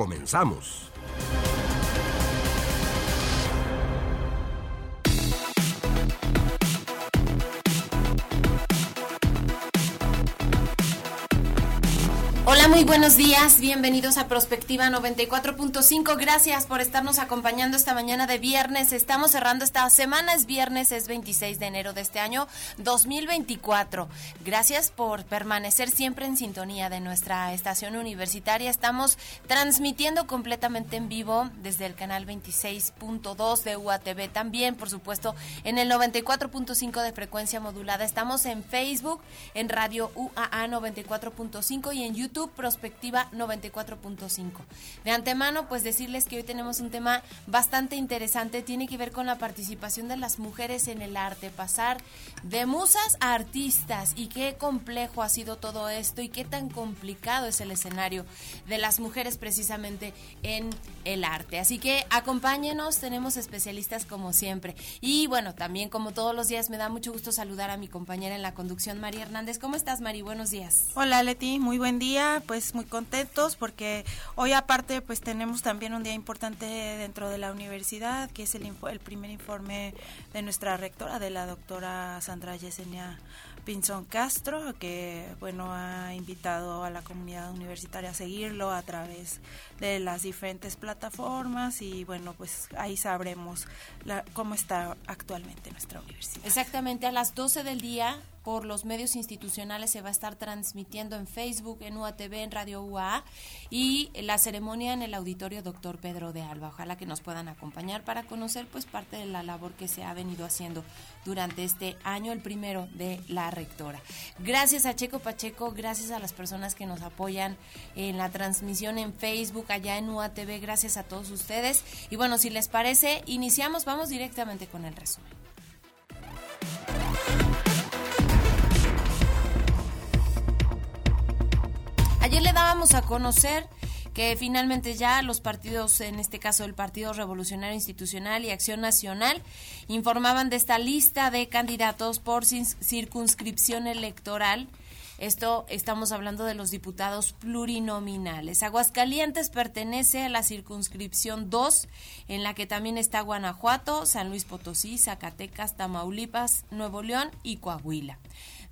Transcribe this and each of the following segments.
Comenzamos. Muy buenos días. Bienvenidos a Prospectiva 94.5. Gracias por estarnos acompañando esta mañana de viernes. Estamos cerrando esta semana. Es viernes, es 26 de enero de este año 2024. Gracias por permanecer siempre en sintonía de nuestra estación universitaria. Estamos transmitiendo completamente en vivo desde el canal 26.2 de UATV. También, por supuesto, en el 94.5 de frecuencia modulada. Estamos en Facebook, en Radio UAA 94.5 y en YouTube Prospectiva 94.5. De antemano, pues decirles que hoy tenemos un tema bastante interesante, tiene que ver con la participación de las mujeres en el arte, pasar de musas a artistas y qué complejo ha sido todo esto y qué tan complicado es el escenario de las mujeres precisamente en el arte. Así que acompáñenos, tenemos especialistas como siempre. Y bueno, también como todos los días me da mucho gusto saludar a mi compañera en la conducción, María Hernández. ¿Cómo estás, Mari? Buenos días. Hola, Leti, muy buen día pues muy contentos porque hoy aparte pues tenemos también un día importante dentro de la universidad, que es el, el primer informe de nuestra rectora, de la doctora Sandra Yesenia Pinzón Castro, que bueno ha invitado a la comunidad universitaria a seguirlo a través de las diferentes plataformas y bueno pues ahí sabremos cómo está actualmente nuestra universidad. Exactamente a las 12 del día por los medios institucionales se va a estar transmitiendo en Facebook, en UATV, en Radio UA y la ceremonia en el auditorio Doctor Pedro de Alba. Ojalá que nos puedan acompañar para conocer pues parte de la labor que se ha venido haciendo durante este año, el primero de la rectora. Gracias a Checo Pacheco, gracias a las personas que nos apoyan en la transmisión en Facebook, allá en UATV, gracias a todos ustedes. Y bueno, si les parece, iniciamos, vamos directamente con el resumen. Ayer le dábamos a conocer que finalmente ya los partidos, en este caso el Partido Revolucionario Institucional y Acción Nacional, informaban de esta lista de candidatos por circunscripción electoral. Esto estamos hablando de los diputados plurinominales. Aguascalientes pertenece a la circunscripción 2, en la que también está Guanajuato, San Luis Potosí, Zacatecas, Tamaulipas, Nuevo León y Coahuila.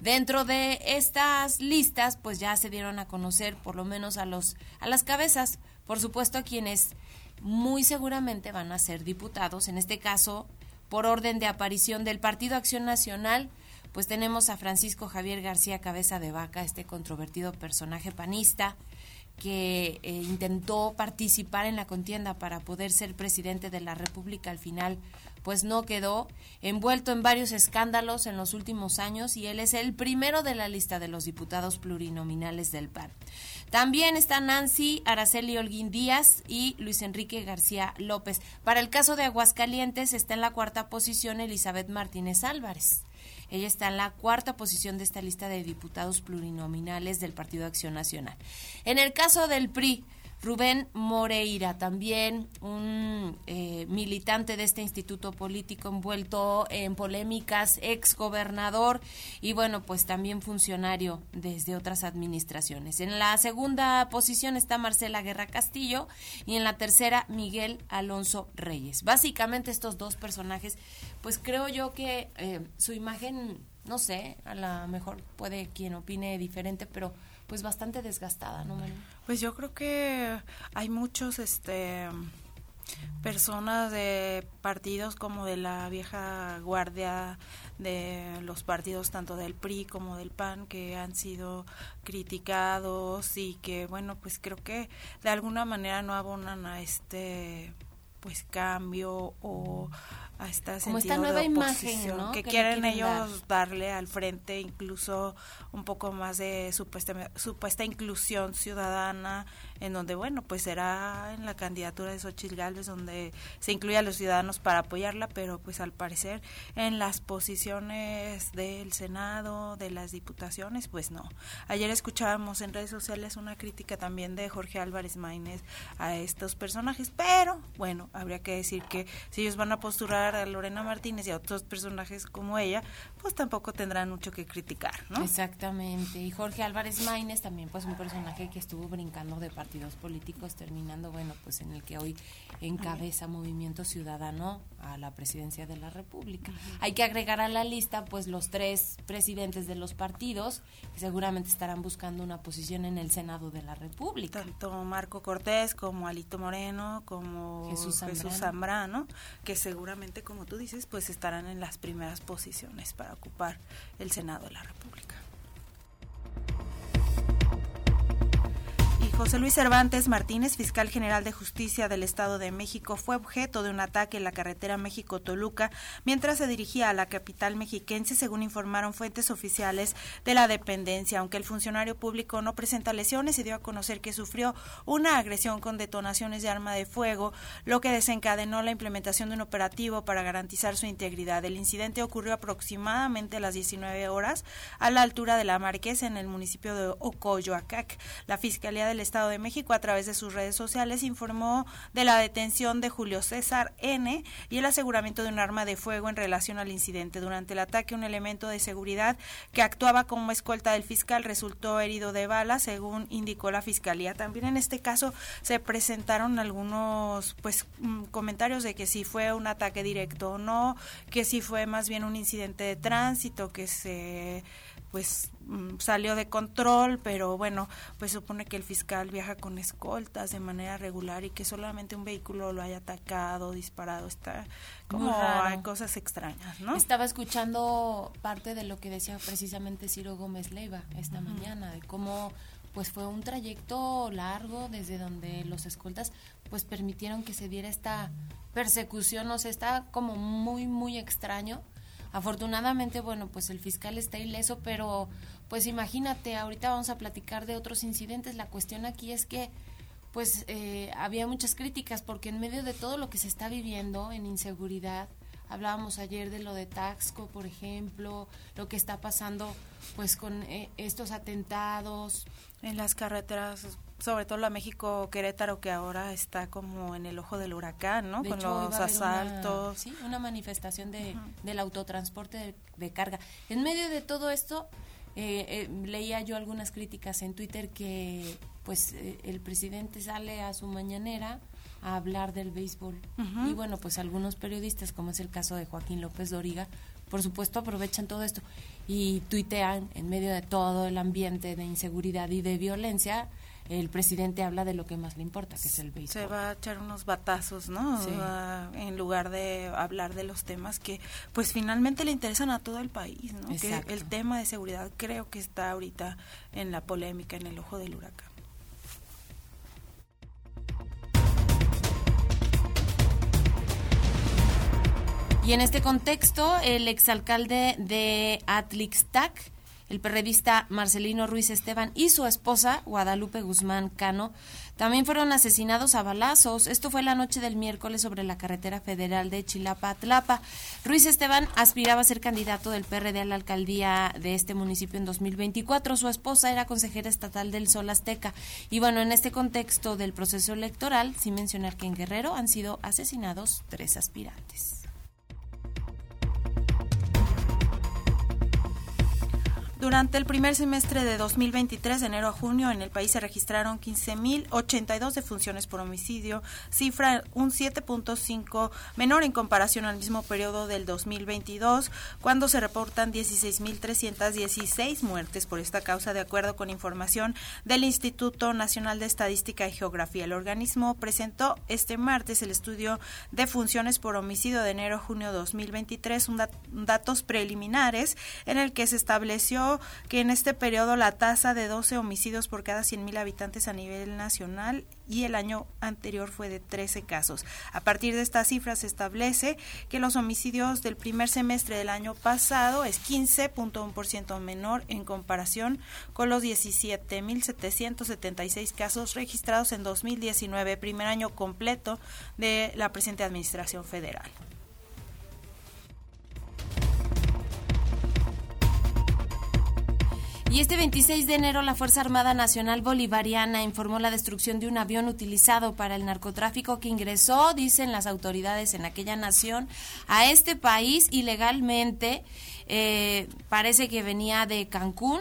Dentro de estas listas, pues ya se dieron a conocer por lo menos a los a las cabezas, por supuesto a quienes muy seguramente van a ser diputados, en este caso por orden de aparición del Partido Acción Nacional, pues tenemos a Francisco Javier García Cabeza de Vaca, este controvertido personaje panista que eh, intentó participar en la contienda para poder ser presidente de la República al final pues no quedó envuelto en varios escándalos en los últimos años y él es el primero de la lista de los diputados plurinominales del PAN. También está Nancy Araceli Holguín Díaz y Luis Enrique García López. Para el caso de Aguascalientes está en la cuarta posición Elizabeth Martínez Álvarez. Ella está en la cuarta posición de esta lista de diputados plurinominales del Partido Acción Nacional. En el caso del PRI, Rubén Moreira, también un eh, militante de este instituto político envuelto en polémicas, ex gobernador y bueno, pues también funcionario desde otras administraciones. En la segunda posición está Marcela Guerra Castillo y en la tercera Miguel Alonso Reyes. Básicamente estos dos personajes, pues creo yo que eh, su imagen, no sé, a lo mejor puede quien opine diferente, pero pues bastante desgastada, ¿no? Pues yo creo que hay muchos, este personas de partidos como de la vieja guardia de los partidos tanto del PRI como del PAN que han sido criticados y que bueno pues creo que de alguna manera no abonan a este pues cambio o a esta Como esta nueva imagen que, quieren ellos darle al frente incluso un poco más de supuesta, supuesta inclusión ciudadana en donde, bueno, pues será en la candidatura de Xochitl Gálvez donde se incluye a los ciudadanos para apoyarla, pero pues al parecer en las posiciones del Senado, de las diputaciones, pues no. Ayer escuchábamos en redes sociales una crítica también de Jorge Álvarez Maínez a estos personajes, pero bueno, habría que decir que si ellos van a postular a Lorena Martínez y a otros personajes como ella, pues tampoco tendrán mucho que criticar, ¿no? Exactamente. Y Jorge Álvarez Maínez también pues un personaje que estuvo brincando de partidos políticos terminando, bueno, pues en el que hoy encabeza Movimiento Ciudadano a la presidencia de la República. Hay que agregar a la lista pues los tres presidentes de los partidos que seguramente estarán buscando una posición en el Senado de la República. Tanto Marco Cortés como Alito Moreno como Jesús Zambrano, que seguramente como tú dices pues estarán en las primeras posiciones para ocupar el Senado de la República. José Luis Cervantes Martínez, fiscal general de justicia del Estado de México, fue objeto de un ataque en la carretera México-Toluca mientras se dirigía a la capital mexiquense, según informaron fuentes oficiales de la dependencia. Aunque el funcionario público no presenta lesiones, se dio a conocer que sufrió una agresión con detonaciones de arma de fuego, lo que desencadenó la implementación de un operativo para garantizar su integridad. El incidente ocurrió aproximadamente a las 19 horas a la altura de la Marquesa en el municipio de Ocoyoacac. La Fiscalía del Estado de México, a través de sus redes sociales, informó de la detención de Julio César N. y el aseguramiento de un arma de fuego en relación al incidente. Durante el ataque, un elemento de seguridad que actuaba como escolta del fiscal resultó herido de bala, según indicó la Fiscalía. También en este caso se presentaron algunos pues mm, comentarios de que si fue un ataque directo o no, que si fue más bien un incidente de tránsito, que se pues mm, salió de control, pero bueno, pues supone que el fiscal viaja con escoltas de manera regular y que solamente un vehículo lo haya atacado, disparado, está como hay cosas extrañas, ¿no? Estaba escuchando parte de lo que decía precisamente Ciro Gómez Leiva esta mañana, de cómo pues fue un trayecto largo desde donde los escoltas pues permitieron que se diera esta persecución, o sea, está como muy, muy extraño Afortunadamente, bueno, pues el fiscal está ileso, pero pues imagínate, ahorita vamos a platicar de otros incidentes. La cuestión aquí es que pues eh, había muchas críticas porque en medio de todo lo que se está viviendo en inseguridad, hablábamos ayer de lo de Taxco, por ejemplo, lo que está pasando pues con eh, estos atentados en las carreteras sobre todo la México Querétaro que ahora está como en el ojo del huracán, ¿no? Con los asaltos. Una, sí, una manifestación de, del autotransporte de, carga. En medio de todo esto, eh, eh, leía yo algunas críticas en Twitter que pues eh, el presidente sale a su mañanera a hablar del béisbol. Y bueno, pues algunos periodistas, como es el caso de Joaquín López Doriga, por supuesto aprovechan todo esto y tuitean en medio de todo el ambiente de inseguridad y de violencia el presidente habla de lo que más le importa, que es el béisbol. Se va a echar unos batazos, ¿no? en lugar de hablar de los temas que, pues finalmente le interesan a todo el país, ¿no? Que el tema de seguridad creo que está ahorita en la polémica, en el ojo del huracán. Y en este contexto, el exalcalde de Atlixtac, el periodista Marcelino Ruiz Esteban y su esposa, Guadalupe Guzmán Cano, también fueron asesinados a balazos. Esto fue la noche del miércoles sobre la carretera federal de Chilapa Tlapa. Ruiz Esteban aspiraba a ser candidato del PRD a la alcaldía de este municipio en 2024. Su esposa era consejera estatal del Sol Azteca. Y bueno, en este contexto del proceso electoral, sin mencionar que en Guerrero han sido asesinados tres aspirantes. Durante el primer semestre de 2023, de enero a junio, en el país se registraron 15.082 defunciones por homicidio, cifra un 7.5 menor en comparación al mismo periodo del 2022, cuando se reportan 16.316 muertes por esta causa, de acuerdo con información del Instituto Nacional de Estadística y Geografía. El organismo presentó este martes el estudio de funciones por homicidio de enero a junio 2023, un datos preliminares en el que se estableció que en este periodo la tasa de 12 homicidios por cada 100.000 habitantes a nivel nacional y el año anterior fue de 13 casos. A partir de estas cifras se establece que los homicidios del primer semestre del año pasado es 15.1% menor en comparación con los 17.776 casos registrados en 2019, primer año completo de la presente Administración Federal. Y este 26 de enero la Fuerza Armada Nacional Bolivariana informó la destrucción de un avión utilizado para el narcotráfico que ingresó, dicen las autoridades en aquella nación, a este país ilegalmente. Eh, parece que venía de Cancún.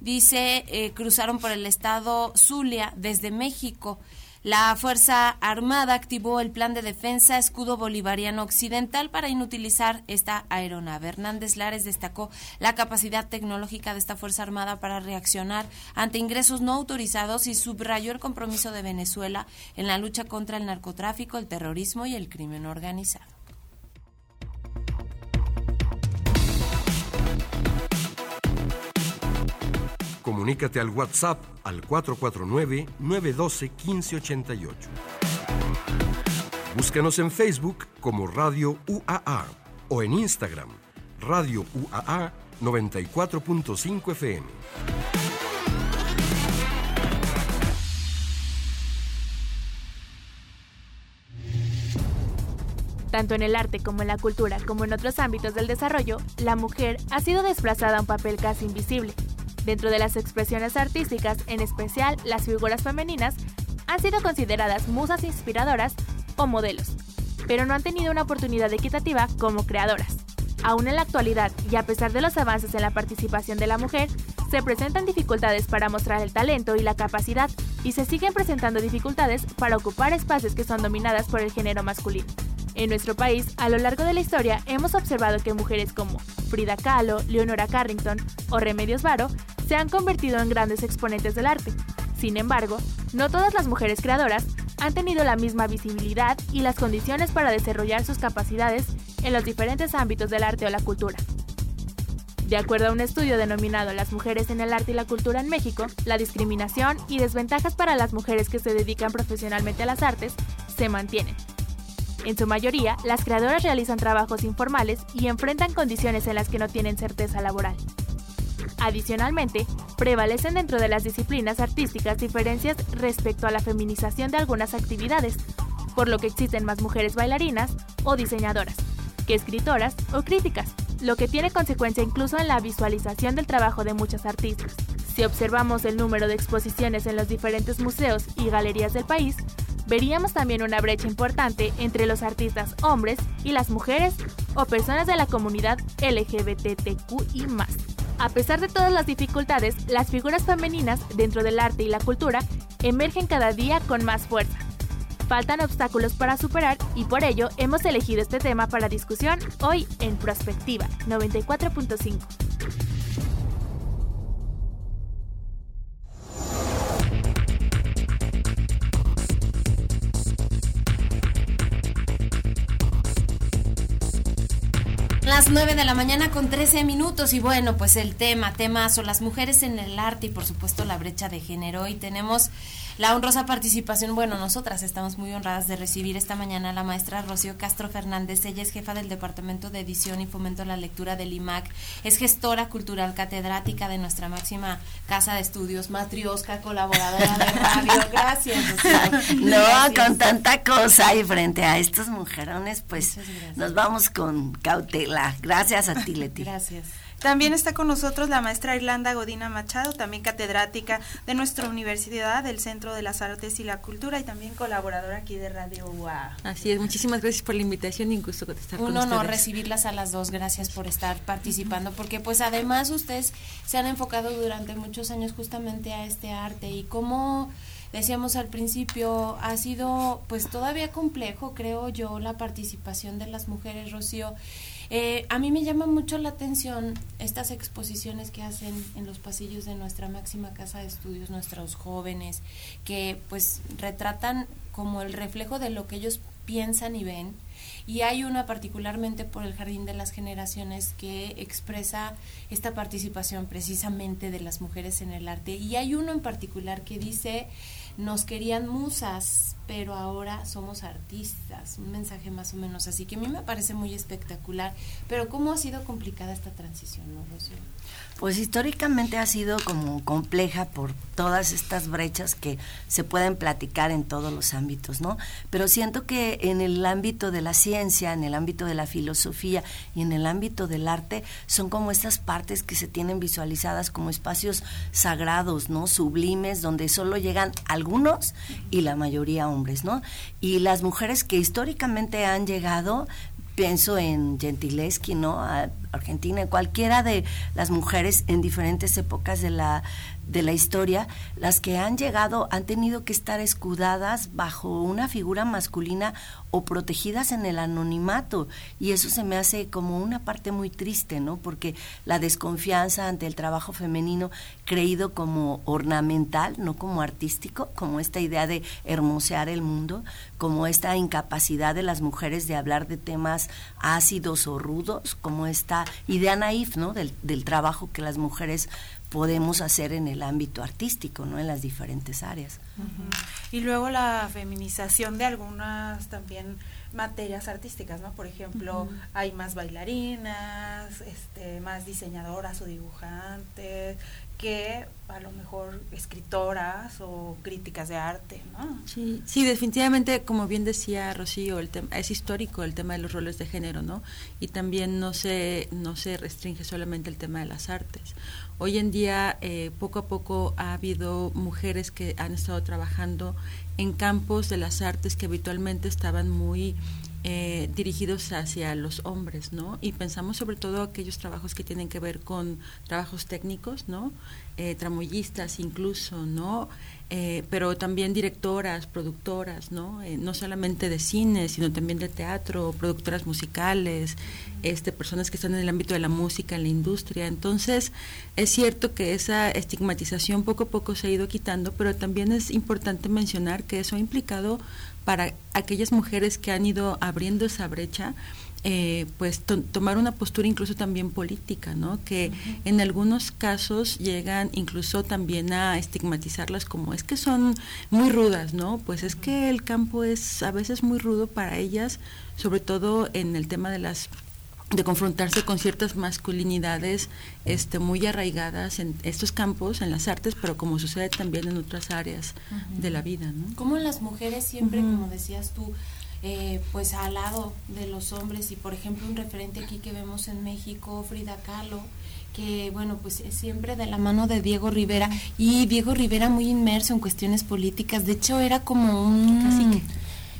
Dice, eh, cruzaron por el estado Zulia desde México. La Fuerza Armada activó el Plan de Defensa Escudo Bolivariano Occidental para inutilizar esta aeronave. Hernández Lares destacó la capacidad tecnológica de esta Fuerza Armada para reaccionar ante ingresos no autorizados y subrayó el compromiso de Venezuela en la lucha contra el narcotráfico, el terrorismo y el crimen organizado. Comunícate al WhatsApp al 449-912-1588. Búscanos en Facebook como Radio UAA o en Instagram Radio UAA 94.5 FM. Tanto en el arte como en la cultura, como en otros ámbitos del desarrollo, la mujer ha sido desplazada a un papel casi invisible, Dentro de las expresiones artísticas, en especial las figuras femeninas, han sido consideradas musas inspiradoras o modelos, pero no han tenido una oportunidad equitativa como creadoras. Aún en la actualidad, y a pesar de los avances en la participación de la mujer, se presentan dificultades para mostrar el talento y la capacidad, y se siguen presentando dificultades para ocupar espacios que son dominadas por el género masculino. En nuestro país, a lo largo de la historia, hemos observado que mujeres como Frida Kahlo, Leonora Carrington o Remedios Varo se han convertido en grandes exponentes del arte. Sin embargo, no todas las mujeres creadoras han tenido la misma visibilidad y las condiciones para desarrollar sus capacidades en los diferentes ámbitos del arte o la cultura. De acuerdo a un estudio denominado Las mujeres en el arte y la cultura en México, la discriminación y desventajas para las mujeres que se dedican profesionalmente a las artes se mantienen, en su mayoría, las creadoras realizan trabajos informales y enfrentan condiciones en las que no tienen certeza laboral. Adicionalmente, prevalecen dentro de las disciplinas artísticas diferencias respecto a la feminización de algunas actividades, por lo que existen más mujeres bailarinas o diseñadoras que escritoras o críticas, lo que tiene consecuencia incluso en la visualización del trabajo de muchas artistas. Si observamos el número de exposiciones en los diferentes museos y galerías del país, veríamos también una brecha importante entre los artistas hombres y las mujeres o personas de la comunidad LGBTQI. A pesar de todas las dificultades, las figuras femeninas dentro del arte y la cultura emergen cada día con más fuerza. Faltan obstáculos para superar y por ello hemos elegido este tema para discusión hoy en Prospectiva 94.5. las 9 de la mañana con 13 minutos y bueno, pues el tema, temas son las mujeres en el arte y por supuesto la brecha de género. Y tenemos la honrosa participación, bueno, nosotras estamos muy honradas de recibir esta mañana a la maestra Rocío Castro Fernández. Ella es jefa del Departamento de Edición y Fomento a la Lectura del IMAC, es gestora cultural catedrática de nuestra máxima casa de estudios, matriosca, colaboradora de radio. Gracias, Rocío. No, con tanta cosa y frente a estos mujerones, pues nos vamos con cautela. Gracias a ti, Leti. Gracias. También está con nosotros la maestra Irlanda Godina Machado, también catedrática de nuestra universidad, del Centro de las Artes y la Cultura y también colaboradora aquí de Radio UA. Así es, muchísimas gracias por la invitación y un gusto estar Un honor recibirlas a las dos, gracias por estar participando, porque pues además ustedes se han enfocado durante muchos años justamente a este arte y cómo decíamos al principio, ha sido pues todavía complejo, creo yo, la participación de las mujeres, Rocío. Eh, a mí me llama mucho la atención estas exposiciones que hacen en los pasillos de nuestra máxima casa de estudios nuestros jóvenes, que pues retratan como el reflejo de lo que ellos piensan y ven. Y hay una particularmente por el Jardín de las Generaciones que expresa esta participación precisamente de las mujeres en el arte. Y hay uno en particular que dice, nos querían musas, pero ahora somos artistas. Un mensaje más o menos así, que a mí me parece muy espectacular. Pero ¿cómo ha sido complicada esta transición, no? Pues históricamente ha sido como compleja por todas estas brechas que se pueden platicar en todos los ámbitos, ¿no? Pero siento que en el ámbito de la ciencia, en el ámbito de la filosofía y en el ámbito del arte son como estas partes que se tienen visualizadas como espacios sagrados, ¿no? Sublimes, donde solo llegan algunos y la mayoría hombres, ¿no? Y las mujeres que históricamente han llegado pienso en Gentileschi, ¿no? A Argentina, cualquiera de las mujeres en diferentes épocas de la de la historia, las que han llegado han tenido que estar escudadas bajo una figura masculina o protegidas en el anonimato y eso se me hace como una parte muy triste, ¿no? Porque la desconfianza ante el trabajo femenino creído como ornamental, no como artístico, como esta idea de hermosear el mundo, como esta incapacidad de las mujeres de hablar de temas ácidos o rudos, como esta idea naif, ¿no? Del, del trabajo que las mujeres podemos hacer en el ámbito artístico, ¿no? En las diferentes áreas. Y luego la feminización de algunas también materias artísticas, ¿no? Por ejemplo, hay más bailarinas, este, más diseñadoras o dibujantes, que a lo mejor escritoras o críticas de arte, ¿no? Sí, sí, definitivamente, como bien decía Rocío, el tema, es histórico el tema de los roles de género, ¿no? Y también no se, no se restringe solamente el tema de las artes. Hoy en día, eh, poco a poco ha habido mujeres que han estado trabajando en campos de las artes que habitualmente estaban muy eh, dirigidos hacia los hombres, ¿no? Y pensamos sobre todo aquellos trabajos que tienen que ver con trabajos técnicos, ¿no? Eh, tramoyistas incluso, ¿no? Eh, pero también directoras, productoras, ¿no? Eh, no solamente de cine, sino también de teatro, productoras musicales, este, personas que están en el ámbito de la música, en la industria. Entonces, es cierto que esa estigmatización poco a poco se ha ido quitando, pero también es importante mencionar que eso ha implicado para aquellas mujeres que han ido abriendo esa brecha, eh, pues tomar una postura incluso también política, ¿no? Que en algunos casos llegan incluso también a estigmatizarlas como es que son muy rudas, ¿no? Pues es que el campo es a veces muy rudo para ellas, sobre todo en el tema de las de confrontarse con ciertas masculinidades este, muy arraigadas en estos campos, en las artes, pero como sucede también en otras áreas de la vida. ¿no? Como las mujeres siempre, como decías tú, eh, pues al lado de los hombres y por ejemplo un referente aquí que vemos en México, Frida Kahlo, que bueno, pues es siempre de la mano de Diego Rivera y Diego Rivera muy inmerso en cuestiones políticas, de hecho era como un cacique.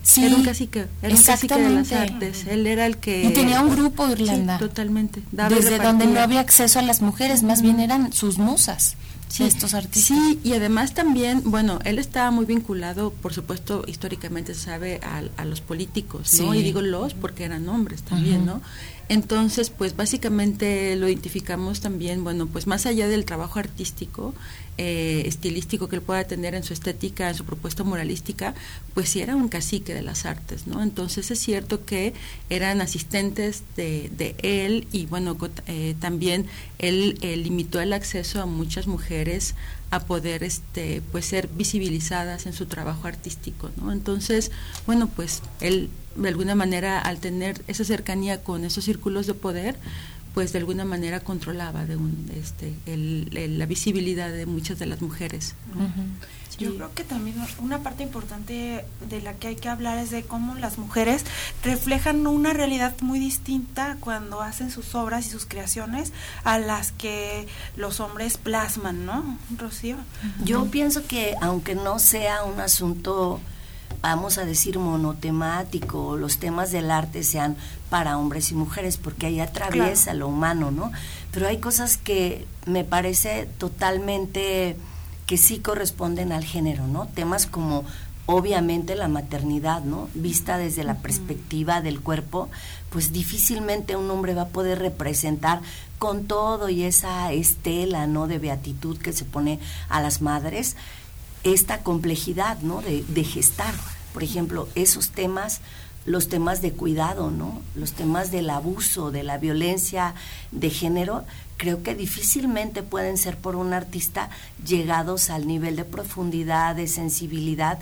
Sí, era un cacique, era un cacique de las artes. Él era el que. Y tenía un grupo, Irlanda. Sí, totalmente. Desde donde no había acceso a las mujeres, más bien eran sus musas sí, estos artistas. Sí, y además también, bueno, él estaba muy vinculado, por supuesto, históricamente se sabe, a, los políticos, ¿no? Y digo los porque eran hombres también, ¿no? Entonces, pues básicamente lo identificamos también, bueno, pues más allá del trabajo artístico, eh, estilístico que él pueda tener en su estética, en su propuesta moralística, pues sí era un cacique de las artes, ¿no? Entonces es cierto que eran asistentes de, de él y bueno, eh, también él limitó el acceso a muchas mujeres a poder este pues ser visibilizadas en su trabajo artístico, ¿no? Entonces, bueno, pues él de alguna manera al tener esa cercanía con esos círculos de poder, pues de alguna manera controlaba de un, este, la visibilidad de muchas de las mujeres. Yo creo que también una parte importante de la que hay que hablar es de cómo las mujeres reflejan una realidad muy distinta cuando hacen sus obras y sus creaciones a las que los hombres plasman, ¿no, Rocío? Yo pienso que aunque no sea un asunto vamos a decir, monotemático, los temas del arte sean para hombres y mujeres, porque ahí atraviesa lo humano, ¿no? Pero hay cosas que me parece totalmente que sí corresponden al género, ¿no? Temas como obviamente la maternidad, ¿no? Vista desde la perspectiva del cuerpo, pues difícilmente un hombre va a poder representar con todo y esa estela, ¿no? De beatitud que se pone a las madres, esta complejidad, ¿no? De, de gestar por ejemplo, esos temas los temas de cuidado, ¿no? Los temas del abuso, de la violencia de género, creo que difícilmente pueden ser por un artista llegados al nivel de profundidad, de sensibilidad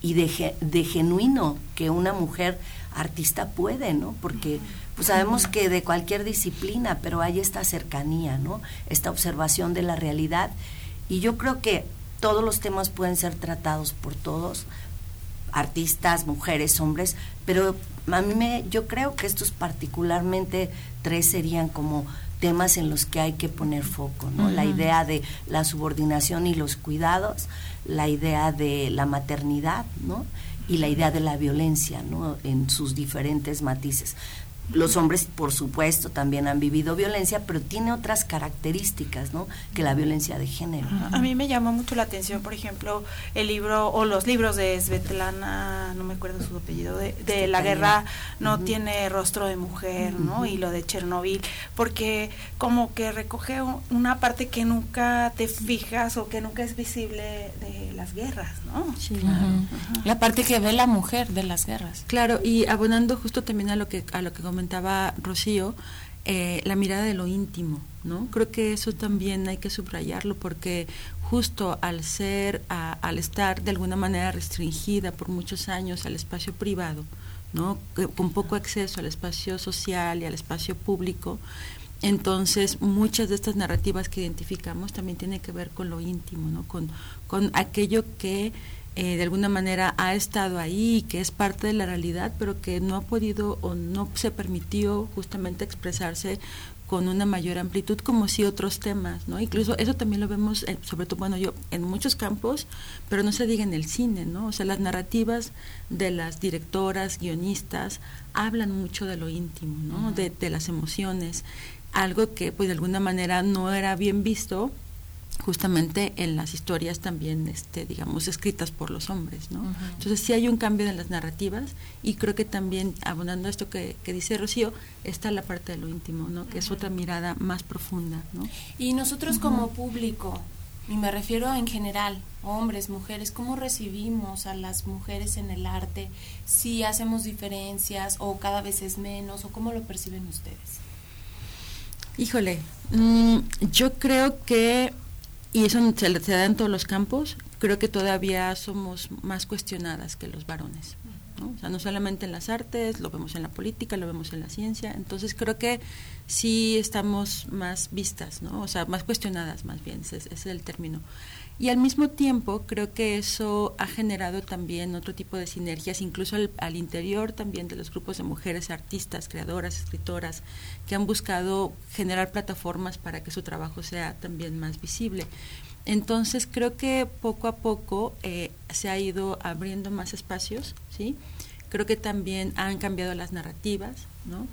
y de, de genuino que una mujer artista puede, ¿no? Porque pues sabemos que de cualquier disciplina, pero hay esta cercanía, ¿no? Esta observación de la realidad. Y yo creo que todos los temas pueden ser tratados por todos, artistas, mujeres, hombres, pero a mí me, yo creo que estos particularmente tres serían como temas en los que hay que poner foco, ¿no? La idea de la subordinación y los cuidados, la idea de la maternidad, ¿no? Y la idea de la violencia, ¿no? En sus diferentes matices. Los hombres, por supuesto, también han vivido violencia, pero tiene otras características, ¿no? Que la violencia de género. A mí me llamó mucho la atención, por ejemplo, el libro o los libros de Svetlana, no me acuerdo su apellido, de, La guerra no tiene rostro de mujer, ¿no? Y lo de Chernobyl, porque como que recoge una parte que nunca te fijas o que nunca es visible de las guerras, ¿no? Sí, La parte que ve la mujer de las guerras. Claro, y abonando justo también a lo que a lo que comentaba Rocío, eh, la mirada de lo íntimo, ¿no? Creo que eso también hay que subrayarlo porque justo al ser, al estar de alguna manera restringida por muchos años al espacio privado, ¿no? Con poco acceso al espacio social y al espacio público, entonces, muchas de estas narrativas que identificamos también tienen que ver con lo íntimo, ¿no? con, con aquello que eh, de alguna manera ha estado ahí, que es parte de la realidad, pero que no ha podido o no se permitió justamente expresarse con una mayor amplitud como si otros temas, ¿no? Incluso eso también lo vemos, eh, sobre todo, bueno, yo en muchos campos, pero no se diga en el cine, ¿no? O sea, las narrativas de las directoras, guionistas, hablan mucho de lo íntimo, ¿no? de, de las emociones, algo que pues de alguna manera no era bien visto justamente en las historias también, este, digamos, escritas por los hombres, ¿no? Entonces sí hay un cambio en las narrativas y creo que también, abonando a esto que, dice Rocío, está la parte de lo íntimo, ¿no? Que es otra mirada más profunda, ¿no? Y nosotros como público, y me refiero en general, hombres, mujeres, ¿cómo recibimos a las mujeres en el arte? Si hacemos diferencias o cada vez es menos, o cómo lo perciben ustedes? Híjole, mm, yo creo que y eso se, da en todos los campos, creo que todavía somos más cuestionadas que los varones. ¿no? O sea, no solamente en las artes, lo vemos en la política, lo vemos en la ciencia, entonces creo que sí estamos más vistas, ¿no? o sea, más cuestionadas más bien, ese es el término. Y al mismo tiempo creo que eso ha generado también otro tipo de sinergias, incluso al, interior también de los grupos de mujeres artistas, creadoras, escritoras, que han buscado generar plataformas para que su trabajo sea también más visible. Entonces creo que poco a poco eh, se ha ido abriendo más espacios, ¿sí? Creo que también han cambiado las narrativas, ¿no?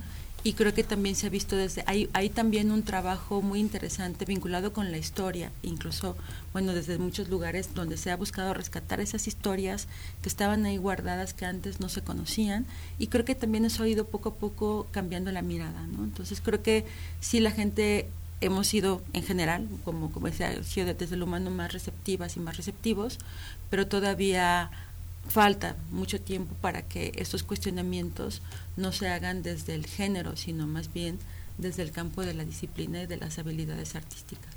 Y creo que también se ha visto desde hay, hay también un trabajo muy interesante vinculado con la historia incluso bueno desde muchos lugares donde se ha buscado rescatar esas historias que estaban ahí guardadas que antes no se conocían y creo que también eso ha ido poco a poco cambiando la mirada no entonces creo que sí la gente hemos sido en general como como decía sido desde el humano más receptivas y más receptivos pero todavía falta mucho tiempo para que estos cuestionamientos no se hagan desde el género, sino más bien desde el campo de la disciplina y de las habilidades artísticas.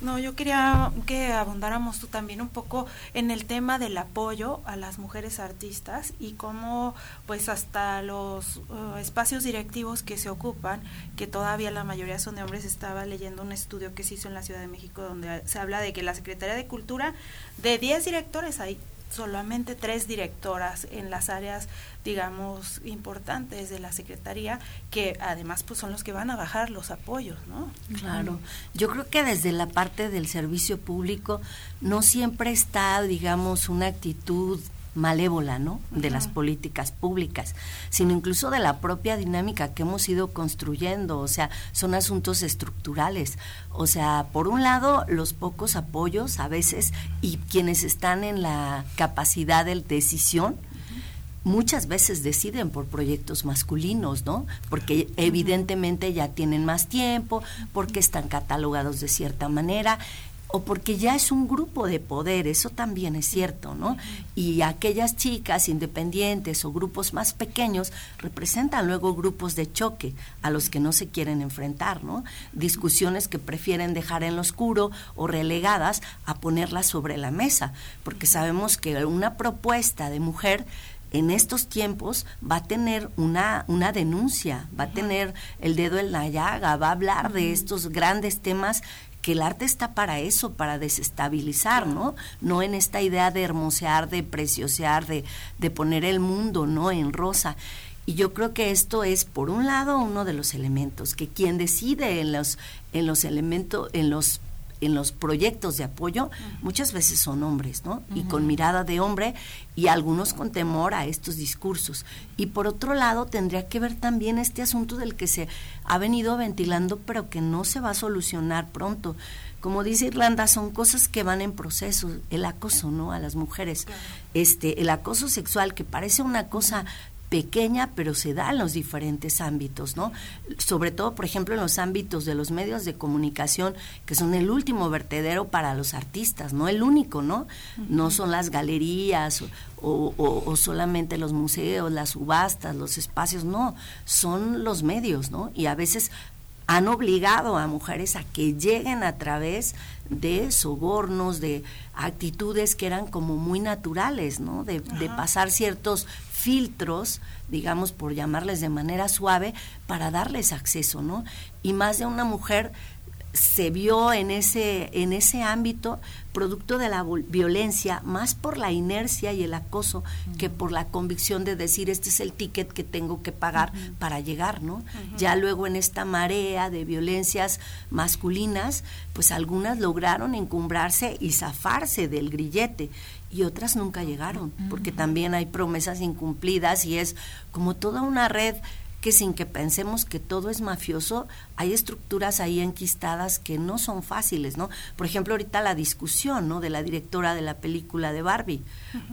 No, yo quería que abundáramos tú también un poco en el tema del apoyo a las mujeres artistas y cómo pues hasta los uh, espacios directivos que se ocupan, que todavía la mayoría son de hombres, estaba leyendo un estudio que se hizo en la Ciudad de México donde se habla de que la Secretaría de Cultura, de 10 directores hay solamente tres directoras en las áreas, digamos, importantes de la Secretaría, que además pues son los que van a bajar los apoyos, ¿no? Claro. Yo creo que desde la parte del servicio público no siempre está, digamos, una actitud malévola, ¿no? De las políticas públicas, sino incluso de la propia dinámica que hemos ido construyendo, o sea, son asuntos estructurales. O sea, por un lado, los pocos apoyos a veces y quienes están en la capacidad de decisión, muchas veces deciden por proyectos masculinos, ¿no? Porque evidentemente ya tienen más tiempo, porque están catalogados de cierta manera o porque ya es un grupo de poder, eso también es cierto, ¿no? Y aquellas chicas independientes o grupos más pequeños representan luego grupos de choque a los que no se quieren enfrentar, ¿no? Discusiones que prefieren dejar en lo oscuro o relegadas a ponerlas sobre la mesa, porque sabemos que una propuesta de mujer en estos tiempos va a tener una, una denuncia, va a tener el dedo en la llaga, va a hablar de estos grandes temas que el arte está para eso, para desestabilizar, ¿no? No en esta idea de hermosear, de preciosear, de, de poner el mundo, ¿no? En rosa. Y yo creo que esto es, por un lado, uno de los elementos, que quien decide en los, en los elementos, en los en los proyectos de apoyo muchas veces son hombres, ¿no? Y con mirada de hombre y algunos con temor a estos discursos. Y por otro lado, tendría que ver también este asunto del que se ha venido ventilando, pero que no se va a solucionar pronto. Como dice Irlanda, son cosas que van en proceso, el acoso, ¿no? A las mujeres. Este, el acoso sexual, que parece una cosa pequeña, pero se da en los diferentes ámbitos, ¿no? Sobre todo, por ejemplo, en los ámbitos de los medios de comunicación, que son el último vertedero para los artistas, no el único, ¿no? No son las galerías o, o, solamente los museos, las subastas, los espacios, no, son los medios, ¿no? Y a veces han obligado a mujeres a que lleguen a través de sobornos, de actitudes que eran como muy naturales, ¿no? De, de pasar ciertos filtros, digamos, por llamarles de manera suave, para darles acceso, ¿no? Y más de una mujer se vio en ese, en ese ámbito producto de la violencia, más por la inercia y el acoso que por la convicción de decir este es el ticket que tengo que pagar para llegar, ¿no? Ya luego en esta marea de violencias masculinas, pues algunas lograron encumbrarse y zafarse del grillete y otras nunca llegaron, porque también hay promesas incumplidas y es como toda una red que sin que pensemos que todo es mafioso, hay estructuras ahí enquistadas que no son fáciles, ¿no? Por ejemplo, ahorita la discusión, ¿no? De la directora de la película de Barbie.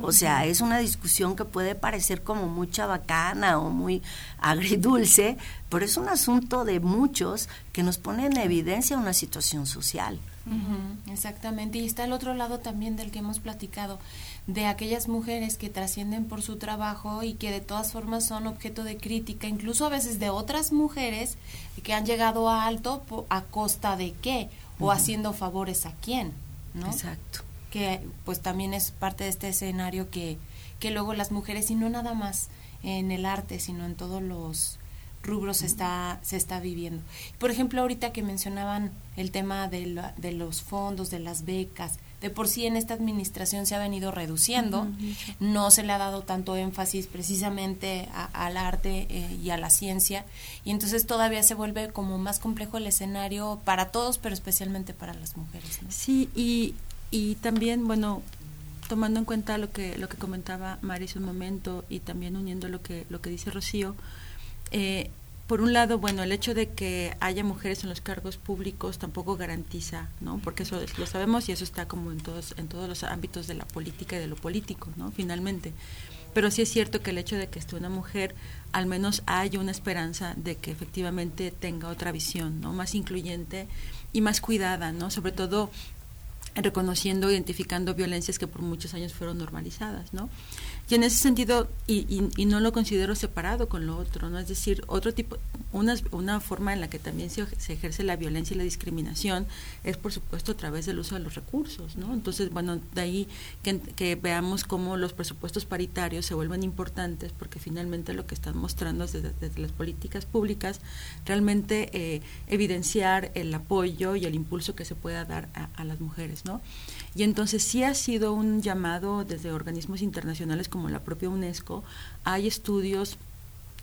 O sea, es una discusión que puede parecer como mucha bacana o muy agridulce, pero es un asunto de muchos que nos pone en evidencia una situación social. Exactamente. Y está el otro lado también del que hemos platicado de aquellas mujeres que trascienden por su trabajo y que de todas formas son objeto de crítica, incluso a veces de otras mujeres que han llegado a alto a costa de qué o haciendo favores a quién, ¿no? Exacto. Que pues también es parte de este escenario que, que luego las mujeres, y no nada más en el arte, sino en todos los rubros se está, se está viviendo. Por ejemplo, ahorita que mencionaban el tema de, de los fondos, de las becas, de por sí en esta administración se ha venido reduciendo, no se le ha dado tanto énfasis precisamente al arte eh, y a la ciencia, y entonces todavía se vuelve como más complejo el escenario para todos, pero especialmente para las mujeres. Sí, y, y también, bueno, tomando en cuenta lo que, lo que comentaba Maris un momento y también uniendo lo que, lo que dice Rocío, eh, por un lado, bueno, el hecho de que haya mujeres en los cargos públicos tampoco garantiza, ¿no? Porque eso lo sabemos y eso está como en todos en todos los ámbitos de la política y de lo político, ¿no? Finalmente. Pero sí es cierto que el hecho de que esté una mujer, al menos hay una esperanza de que efectivamente tenga otra visión, ¿no? Más incluyente y más cuidada, ¿no? Sobre todo reconociendo, identificando violencias que por muchos años fueron normalizadas, ¿no? Y en ese sentido, y, y, no lo considero separado con lo otro, ¿no? Es decir, otro tipo, una, una forma en la que también se, ejerce la violencia y la discriminación es, por supuesto, a través del uso de los recursos, ¿no? Entonces, bueno, de ahí que, veamos cómo los presupuestos paritarios se vuelven importantes, porque finalmente lo que están mostrando desde, desde las políticas públicas, realmente eh, evidenciar el apoyo y el impulso que se pueda dar a, las mujeres. Y entonces sí ha sido un llamado desde organismos internacionales como la propia UNESCO. Hay estudios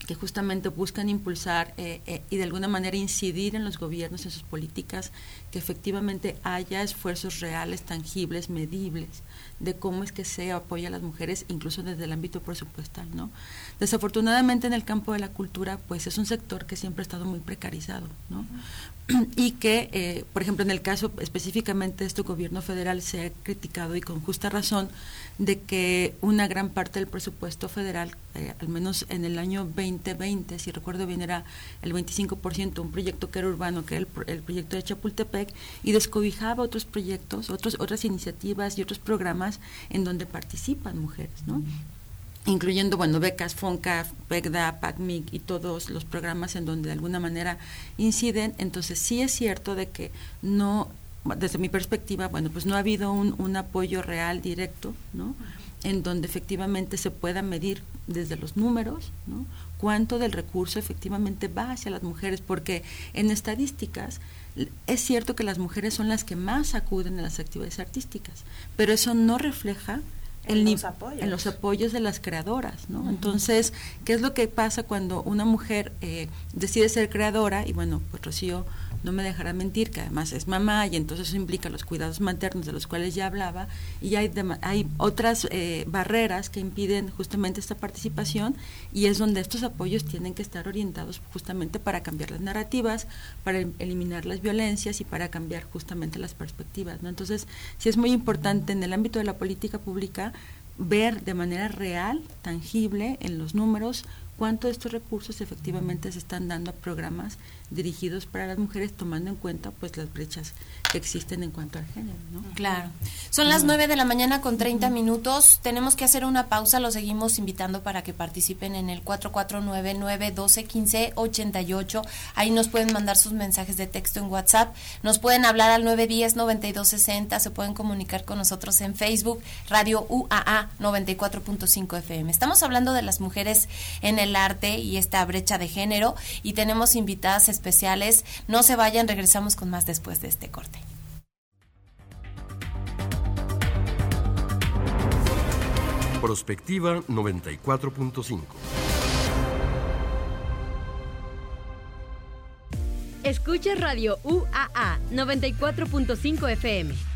que justamente buscan impulsar eh, eh, y de alguna manera incidir en los gobiernos, en sus políticas, que efectivamente haya esfuerzos reales, tangibles, medibles, de cómo es que se apoya a las mujeres, incluso desde el ámbito presupuestal, ¿no? Desafortunadamente en el campo de la cultura, pues es un sector que siempre ha estado muy precarizado, ¿no? y que, eh, por ejemplo, en el caso específicamente de este gobierno federal se ha criticado y con justa razón de que una gran parte del presupuesto federal, eh, al menos en el año 2020, si recuerdo bien, era el 25%, un proyecto que era urbano, que era el, proyecto de Chapultepec, y descobijaba otros proyectos, otros, otras iniciativas y otros programas en donde participan mujeres, ¿no? Incluyendo, bueno, becas, FONCA, PECDA, PACMIC y todos los programas en donde de alguna manera inciden. Entonces, sí es cierto de que no, desde mi perspectiva, bueno, pues no ha habido un, un apoyo real, directo, ¿no? En donde efectivamente se pueda medir desde los números, ¿no? Cuánto del recurso efectivamente va hacia las mujeres, porque en estadísticas es cierto que las mujeres son las que más acuden a las actividades artísticas, pero eso no refleja en, los apoyos. en los apoyos de las creadoras, ¿no? Entonces, ¿qué es lo que pasa cuando una mujer eh, decide ser creadora? Y bueno, pues Rocío no me dejará mentir, que además es mamá y entonces eso implica los cuidados maternos de los cuales ya hablaba y hay, hay otras eh, barreras que impiden justamente esta participación y es donde estos apoyos tienen que estar orientados justamente para cambiar las narrativas, para eliminar las violencias y para cambiar justamente las perspectivas. ¿no? Entonces, sí es muy importante en el ámbito de la política pública ver de manera real, tangible, en los números, cuánto de estos recursos efectivamente se están dando a programas dirigidos para las mujeres tomando en cuenta pues las brechas que existen en cuanto al género. ¿no? Claro. Son las 9 de la mañana con 30 minutos. Tenemos que hacer una pausa. Los seguimos invitando para que participen en el 4499-1215-88. Ahí nos pueden mandar sus mensajes de texto en WhatsApp. Nos pueden hablar al 910-9260. Se pueden comunicar con nosotros en Facebook, Radio UAA 94.5 FM. Estamos hablando de las mujeres en el arte y esta brecha de género y tenemos invitadas especiales. No se vayan, regresamos con más después de este corte. Prospectiva 94.5. Escucha Radio UAA 94.5 FM.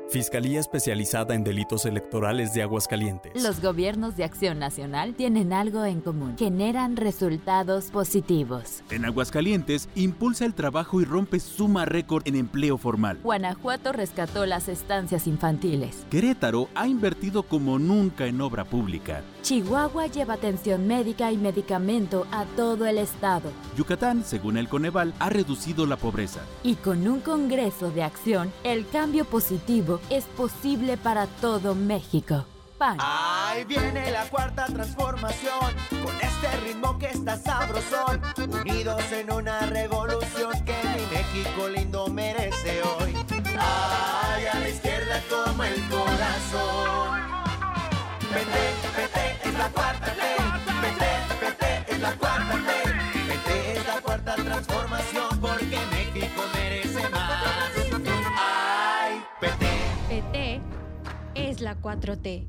Fiscalía Especializada en Delitos Electorales de Aguascalientes. Los gobiernos de Acción Nacional tienen algo en común. Generan resultados positivos. En Aguascalientes, impulsa el trabajo y rompe suma récord en empleo formal. Guanajuato rescató las estancias infantiles. Querétaro ha invertido como nunca en obra pública. Chihuahua lleva atención médica y medicamento a todo el estado. Yucatán, según el Coneval, ha reducido la pobreza. Y con un Congreso de Acción, el cambio positivo es posible para todo México. PAN. Ahí viene la cuarta transformación, con este ritmo que está sabrosón, unidos en una revolución que mi México lindo merece hoy. Ay, a la izquierda como el corazón. Vete, vete, es la cuarta la 4T.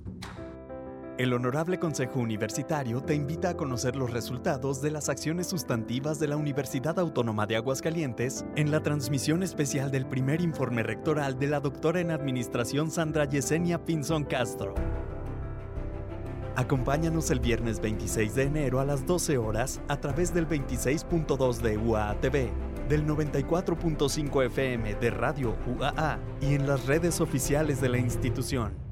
El Honorable Consejo Universitario te invita a conocer los resultados de las acciones sustantivas de la Universidad Autónoma de Aguascalientes en la transmisión especial del primer informe rectoral de la doctora en Administración Sandra Yesenia Pinzón Castro. Acompáñanos el viernes 26 de enero a las 12 horas a través del 26.2 de UAATV, del 94.5 FM de Radio UAA y en las redes oficiales de la institución.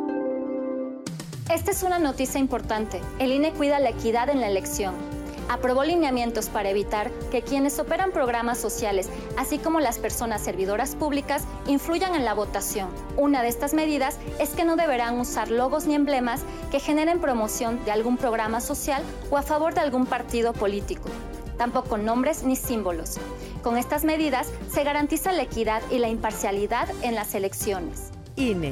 Esta es una noticia importante. El INE cuida la equidad en la elección. Aprobó lineamientos para evitar que quienes operan programas sociales, así como las personas servidoras públicas, influyan en la votación. Una de estas medidas es que no deberán usar logos ni emblemas que generen promoción de algún programa social o a favor de algún partido político. Tampoco nombres ni símbolos. Con estas medidas se garantiza la equidad y la imparcialidad en las elecciones. INE.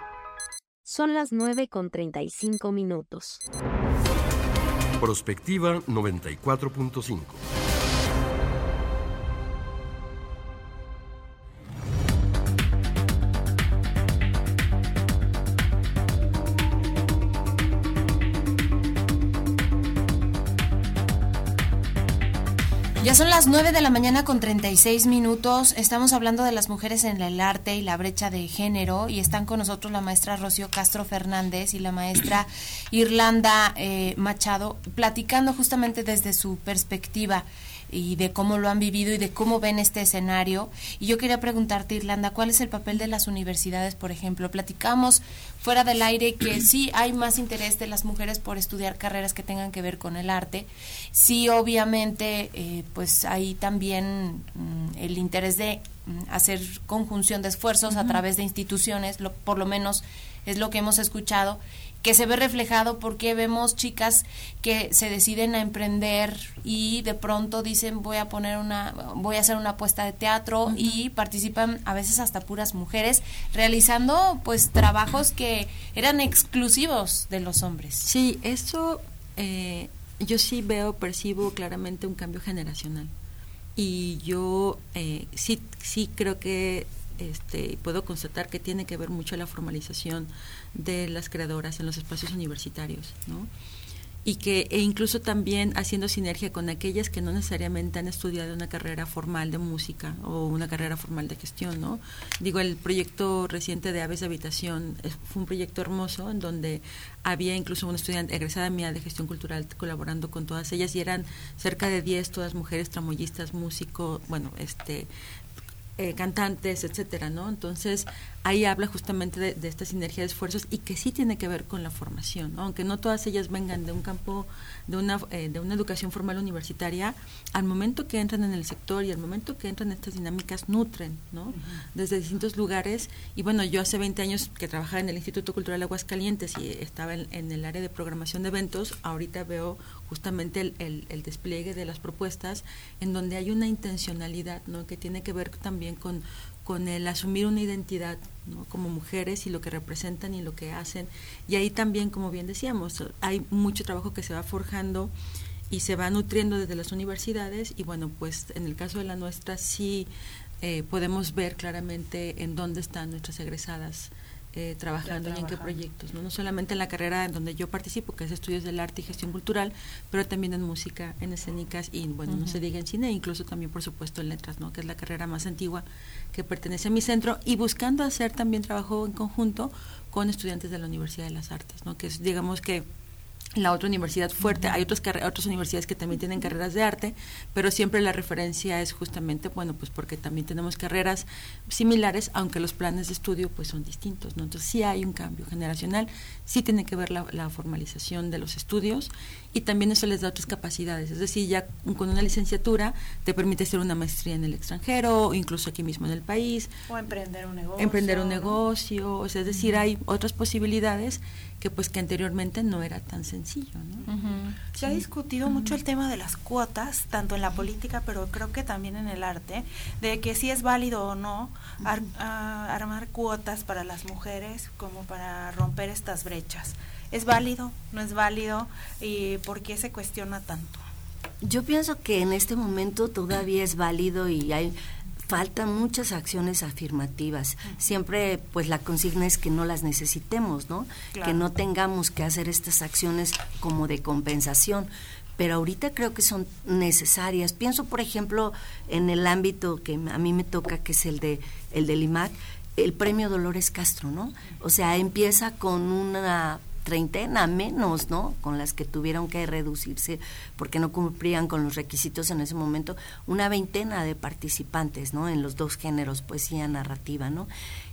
Son las 9 con 35 minutos. Prospectiva 94.5. Son las 9 de la mañana con 36 minutos. Estamos hablando de las mujeres en el arte y la brecha de género y están con nosotros la maestra Rocío Castro Fernández y la maestra Irlanda eh, Machado platicando justamente desde su perspectiva y de cómo lo han vivido y de cómo ven este escenario. Y yo quería preguntarte, Irlanda, ¿cuál es el papel de las universidades, por ejemplo? Platicamos fuera del aire que sí hay más interés de las mujeres por estudiar carreras que tengan que ver con el arte. Sí, obviamente, eh, pues hay también mm, el interés de mm, hacer conjunción de esfuerzos a través de instituciones, lo, por lo menos es lo que hemos escuchado que se ve reflejado porque vemos chicas que se deciden a emprender y de pronto dicen voy a poner una voy a hacer una apuesta de teatro y participan a veces hasta puras mujeres realizando pues trabajos que eran exclusivos de los hombres. Sí eso eh, yo sí veo percibo claramente un cambio generacional. Y yo eh, sí sí creo que este, puedo constatar que tiene que ver mucho la formalización de las creadoras en los espacios universitarios, ¿no? y que e incluso también haciendo sinergia con aquellas que no necesariamente han estudiado una carrera formal de música o una carrera formal de gestión, ¿no? Digo, el proyecto reciente de Aves de Habitación fue un proyecto hermoso en donde había incluso una estudiante egresada mía de gestión cultural colaborando con todas ellas y eran cerca de 10 todas mujeres tramoyistas, músicos, bueno, este eh, cantantes, etcétera, ¿no? Entonces, ahí habla justamente de, esta sinergia de esfuerzos y que sí tiene que ver con la formación, aunque no todas ellas vengan de un campo, de una, eh, de una educación formal universitaria, al momento que entran en el sector y al momento que entran en estas dinámicas, nutren, ¿no? Desde distintos lugares. Y bueno, yo hace 20 años que trabajaba en el Instituto Cultural Aguascalientes y estaba en, el área de programación de eventos, ahorita veo justamente el, el despliegue de las propuestas en donde hay una intencionalidad, ¿no? Que tiene que ver también con con el asumir una identidad como mujeres y lo que representan y lo que hacen. Y ahí también, como bien decíamos, hay mucho trabajo que se va forjando y se va nutriendo desde las universidades y bueno, pues en el caso de la nuestra sí eh, podemos ver claramente en dónde están nuestras egresadas eh, trabajando y en qué proyectos, ¿no? no solamente en la carrera en donde yo participo, que es estudios del arte y gestión cultural, pero también en música, en escénicas y, bueno, no se diga en cine, incluso también, por supuesto, en letras, ¿no? que es la carrera más antigua que pertenece a mi centro, y buscando hacer también trabajo en conjunto con estudiantes de la Universidad de las Artes, ¿no? que es, digamos que la otra universidad fuerte. Hay otras, otras universidades que también tienen carreras de arte, pero siempre la referencia es justamente, bueno, pues porque también tenemos carreras similares, aunque los planes de estudio pues son distintos, ¿no? Entonces sí hay un cambio generacional, sí tiene que ver la, la formalización de los estudios y también eso les da otras capacidades. Es decir, ya con una licenciatura te permite hacer una maestría en el extranjero, o incluso aquí mismo en el país. O emprender un negocio. Emprender un negocio, o sea, es decir, hay otras posibilidades que pues que anteriormente no era tan sencillo. ¿no? Se ha discutido mucho el tema de las cuotas, tanto en la política, pero creo que también en el arte, de que si es válido o no armar cuotas para las mujeres como para romper estas brechas. ¿Es válido? ¿No es válido? ¿Y por qué se cuestiona tanto? Yo pienso que en este momento todavía es válido y hay faltan muchas acciones afirmativas. Siempre, pues la consigna es que no las necesitemos, ¿no? Que no tengamos que hacer estas acciones como de compensación. Pero ahorita creo que son necesarias. Pienso, por ejemplo, en el ámbito que a mí me toca, que es el de el del IMAC, el premio Dolores Castro, ¿no? O sea, empieza con una treintena menos, ¿no? Con las que tuvieron que reducirse porque no cumplían con los requisitos en ese momento, una veintena de participantes, ¿no? En los dos géneros, poesía narrativa, ¿no?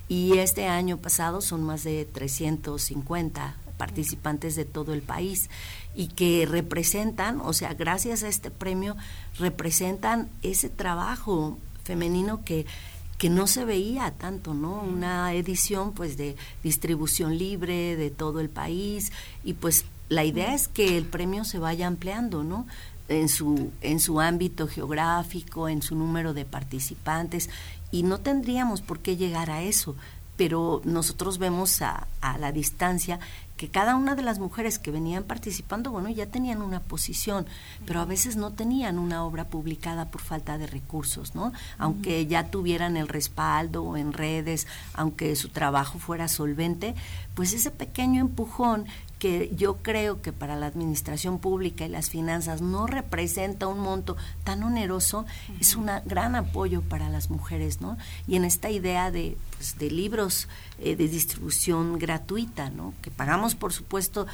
Y este año pasado son más de 350 participantes de todo el país y que representan, o sea, gracias a este premio, representan ese trabajo femenino que que no se veía tanto, ¿no? Una edición pues de distribución libre de todo el país y pues la idea es que el premio se vaya ampliando, ¿no? En su, en su ámbito geográfico, en su número de participantes, y no tendríamos por qué llegar a eso, pero nosotros vemos a, a la distancia que cada una de las mujeres que venían participando, bueno, ya tenían una posición, pero a veces no tenían una obra publicada por falta de recursos, ¿no? Aunque ya tuvieran el respaldo en redes, aunque su trabajo fuera solvente, pues ese pequeño empujón que yo creo que para la administración pública y las finanzas no representa un monto tan oneroso, es un gran apoyo para las mujeres, ¿no? Y en esta idea de, pues, de libros eh, de distribución gratuita, ¿no? Que pagamos, por supuesto,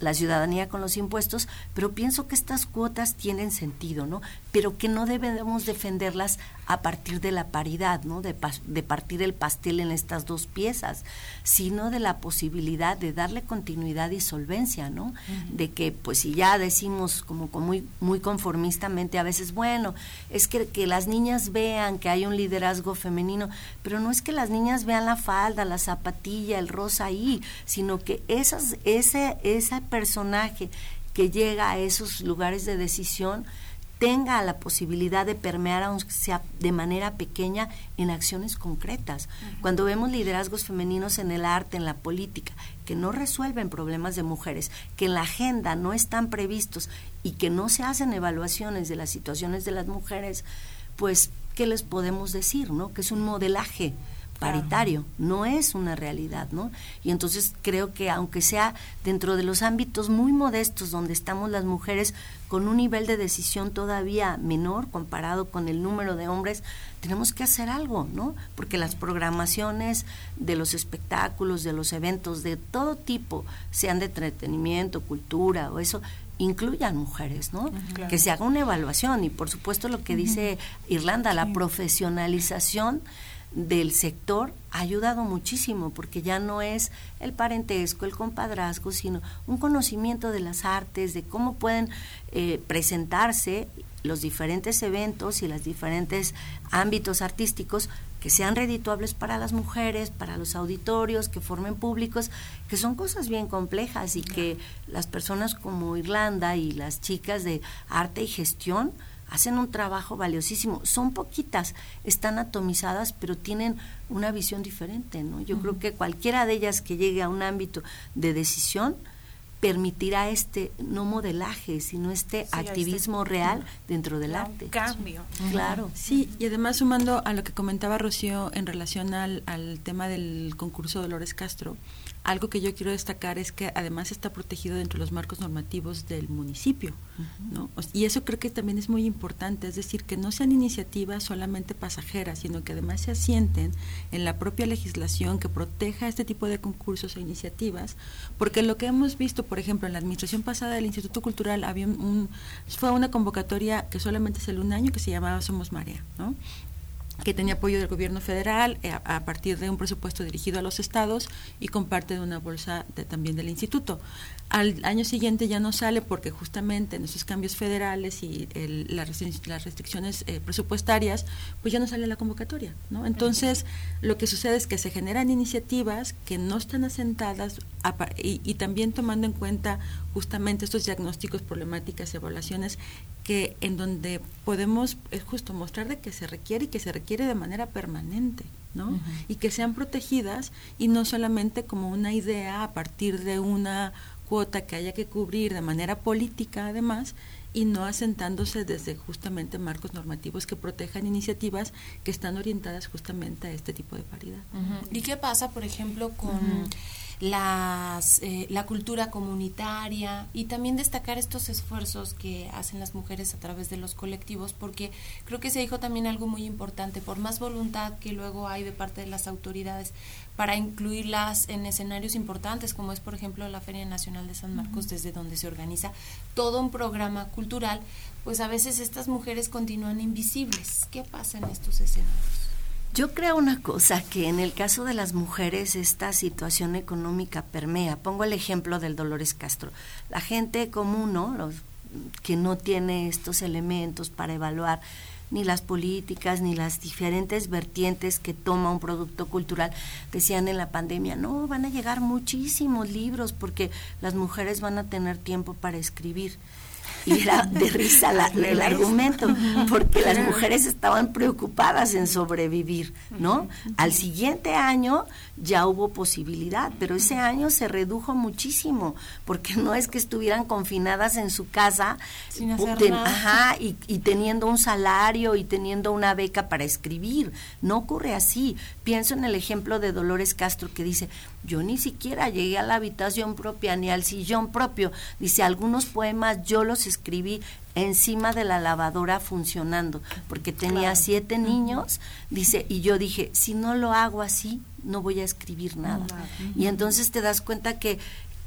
la ciudadanía con los impuestos, pero pienso que estas cuotas tienen sentido, ¿no? Pero que no debemos defenderlas a partir de la paridad, ¿no? De, de partir el pastel en estas dos piezas, sino de la posibilidad de darle continuidad y solvencia, ¿no? De que, pues, si ya decimos como, como muy, muy conformistamente a veces, bueno, es que, que las niñas vean que hay un liderazgo femenino, pero no es que las niñas vean la falda, la zapatilla, el rosa ahí, sino que esas, ese, ese personaje que llega a esos lugares de decisión tenga la posibilidad de permear, aunque sea de manera pequeña, en acciones concretas. Cuando vemos liderazgos femeninos en el arte, en la política, que no resuelven problemas de mujeres, que en la agenda no están previstos y que no se hacen evaluaciones de las situaciones de las mujeres, pues, ¿qué les podemos decir? ¿no? Que es un modelaje paritario, no es una realidad, ¿no? Y entonces creo que aunque sea dentro de los ámbitos muy modestos donde estamos las mujeres con un nivel de decisión todavía menor comparado con el número de hombres, tenemos que hacer algo, ¿no? Porque las programaciones de los espectáculos, de los eventos de todo tipo, sean de entretenimiento, cultura o eso, incluyan mujeres, ¿no? Que se haga una evaluación y por supuesto lo que dice Irlanda, la profesionalización del sector ha ayudado muchísimo porque ya no es el parentesco, el compadrazgo, sino un conocimiento de las artes, de cómo pueden eh, presentarse los diferentes eventos y los diferentes ámbitos artísticos que sean redituables para las mujeres, para los auditorios, que formen públicos, que son cosas bien complejas y que las personas como Irlanda y las chicas de arte y gestión, hacen un trabajo valiosísimo. Son poquitas, están atomizadas, pero tienen una visión diferente, ¿no? Yo creo que cualquiera de ellas que llegue a un ámbito de decisión permitirá este no modelaje, sino este activismo real dentro del arte. cambio. Claro. Sí, y además sumando a lo que comentaba Rocío en relación al, al tema del concurso Dolores Castro, algo que yo quiero destacar es que además está protegido dentro de los marcos normativos del municipio, ¿no? Y eso creo que también es muy importante, es decir, que no sean iniciativas solamente pasajeras, sino que además se asienten en la propia legislación que proteja este tipo de concursos e iniciativas, porque lo que hemos visto, por ejemplo, en la administración pasada del Instituto Cultural había un, fue una convocatoria que solamente salió un año que se llamaba Somos Marea, ¿no? Que tenía apoyo del gobierno federal eh, a, partir de un presupuesto dirigido a los estados y con parte de una bolsa también del instituto. Al año siguiente ya no sale porque justamente en esos cambios federales y las, restricciones eh, presupuestarias, pues ya no sale la convocatoria. ¿no? Entonces, lo que sucede es que se generan iniciativas que no están asentadas y, y también tomando en cuenta justamente estos diagnósticos, problemáticas, evaluaciones que en donde podemos es justo mostrar de que se requiere y que se requiere de manera permanente, ¿no? Y que sean protegidas y no solamente como una idea a partir de una cuota que haya que cubrir de manera política además y no asentándose desde justamente marcos normativos que protejan iniciativas que están orientadas justamente a este tipo de paridad. ¿Y qué pasa, por ejemplo, con las, eh, la cultura comunitaria y también destacar estos esfuerzos que hacen las mujeres a través de los colectivos, porque creo que se dijo también algo muy importante, por más voluntad que luego hay de parte de las autoridades para incluirlas en escenarios importantes, como es por ejemplo la Feria Nacional de San Marcos, desde donde se organiza todo un programa cultural, pues a veces estas mujeres continúan invisibles. ¿Qué pasa en estos escenarios? Yo creo una cosa, que en el caso de las mujeres esta situación económica permea. Pongo el ejemplo del Dolores Castro. La gente común, ¿no? Los, que no tiene estos elementos para evaluar ni las políticas, ni las diferentes vertientes que toma un producto cultural. Decían en la pandemia, no, van a llegar muchísimos libros porque las mujeres van a tener tiempo para escribir y era de risa el argumento, porque las mujeres estaban preocupadas en sobrevivir, ¿no? Al siguiente año ya hubo posibilidad, pero ese año se redujo muchísimo, porque no es que estuvieran confinadas en su casa Sin hacer nada. Ajá, y, y teniendo un salario y teniendo una beca para escribir. No ocurre así. Pienso en el ejemplo de Dolores Castro que dice, yo ni siquiera llegué a la habitación propia ni al sillón propio. Dice, algunos poemas yo los escribí encima de la lavadora funcionando, porque tenía siete niños, dice, y yo dije, si no lo hago así, no voy a escribir nada. Y entonces te das cuenta que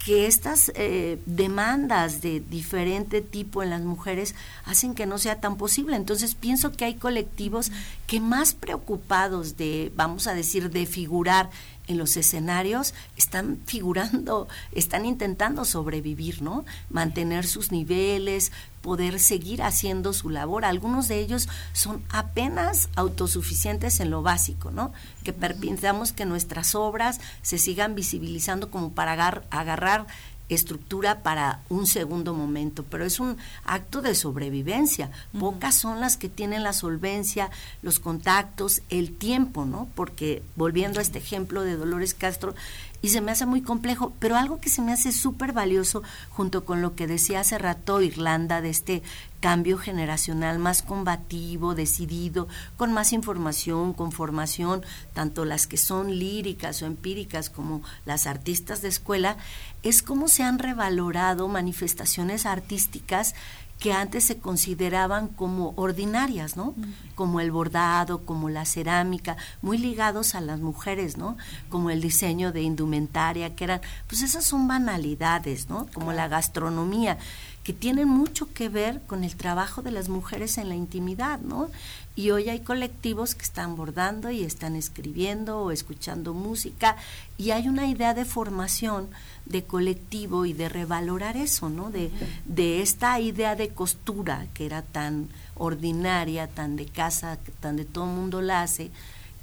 que estas eh, demandas de diferente tipo en las mujeres hacen que no sea tan posible. Entonces pienso que hay colectivos que más preocupados de, vamos a decir, de figurar en los escenarios están figurando, están intentando sobrevivir, ¿no? Mantener sus niveles, poder seguir haciendo su labor. Algunos de ellos son apenas autosuficientes en lo básico, ¿no? Que permitamos que nuestras obras se sigan visibilizando como para agarrar estructura para un segundo momento, pero es un acto de sobrevivencia. Pocas son las que tienen la solvencia, los contactos, el tiempo, ¿no? Porque volviendo a este ejemplo de Dolores Castro, y se me hace muy complejo, pero algo que se me hace súper valioso junto con lo que decía hace rato Irlanda de este cambio generacional más combativo, decidido, con más información, con formación, tanto las que son líricas o empíricas como las artistas de escuela, es cómo se han revalorado manifestaciones artísticas que antes se consideraban como ordinarias, ¿no? Como el bordado, como la cerámica, muy ligados a las mujeres, ¿no? Como el diseño de indumentaria, que eran, pues esas son banalidades, ¿no? Como la gastronomía, que tienen mucho que ver con el trabajo de las mujeres en la intimidad, ¿no? Y hoy hay colectivos que están bordando y están escribiendo o escuchando música y hay una idea de formación de colectivo y de revalorar eso, ¿no? De, de esta idea de costura que era tan ordinaria, tan de casa, tan de todo el mundo la hace,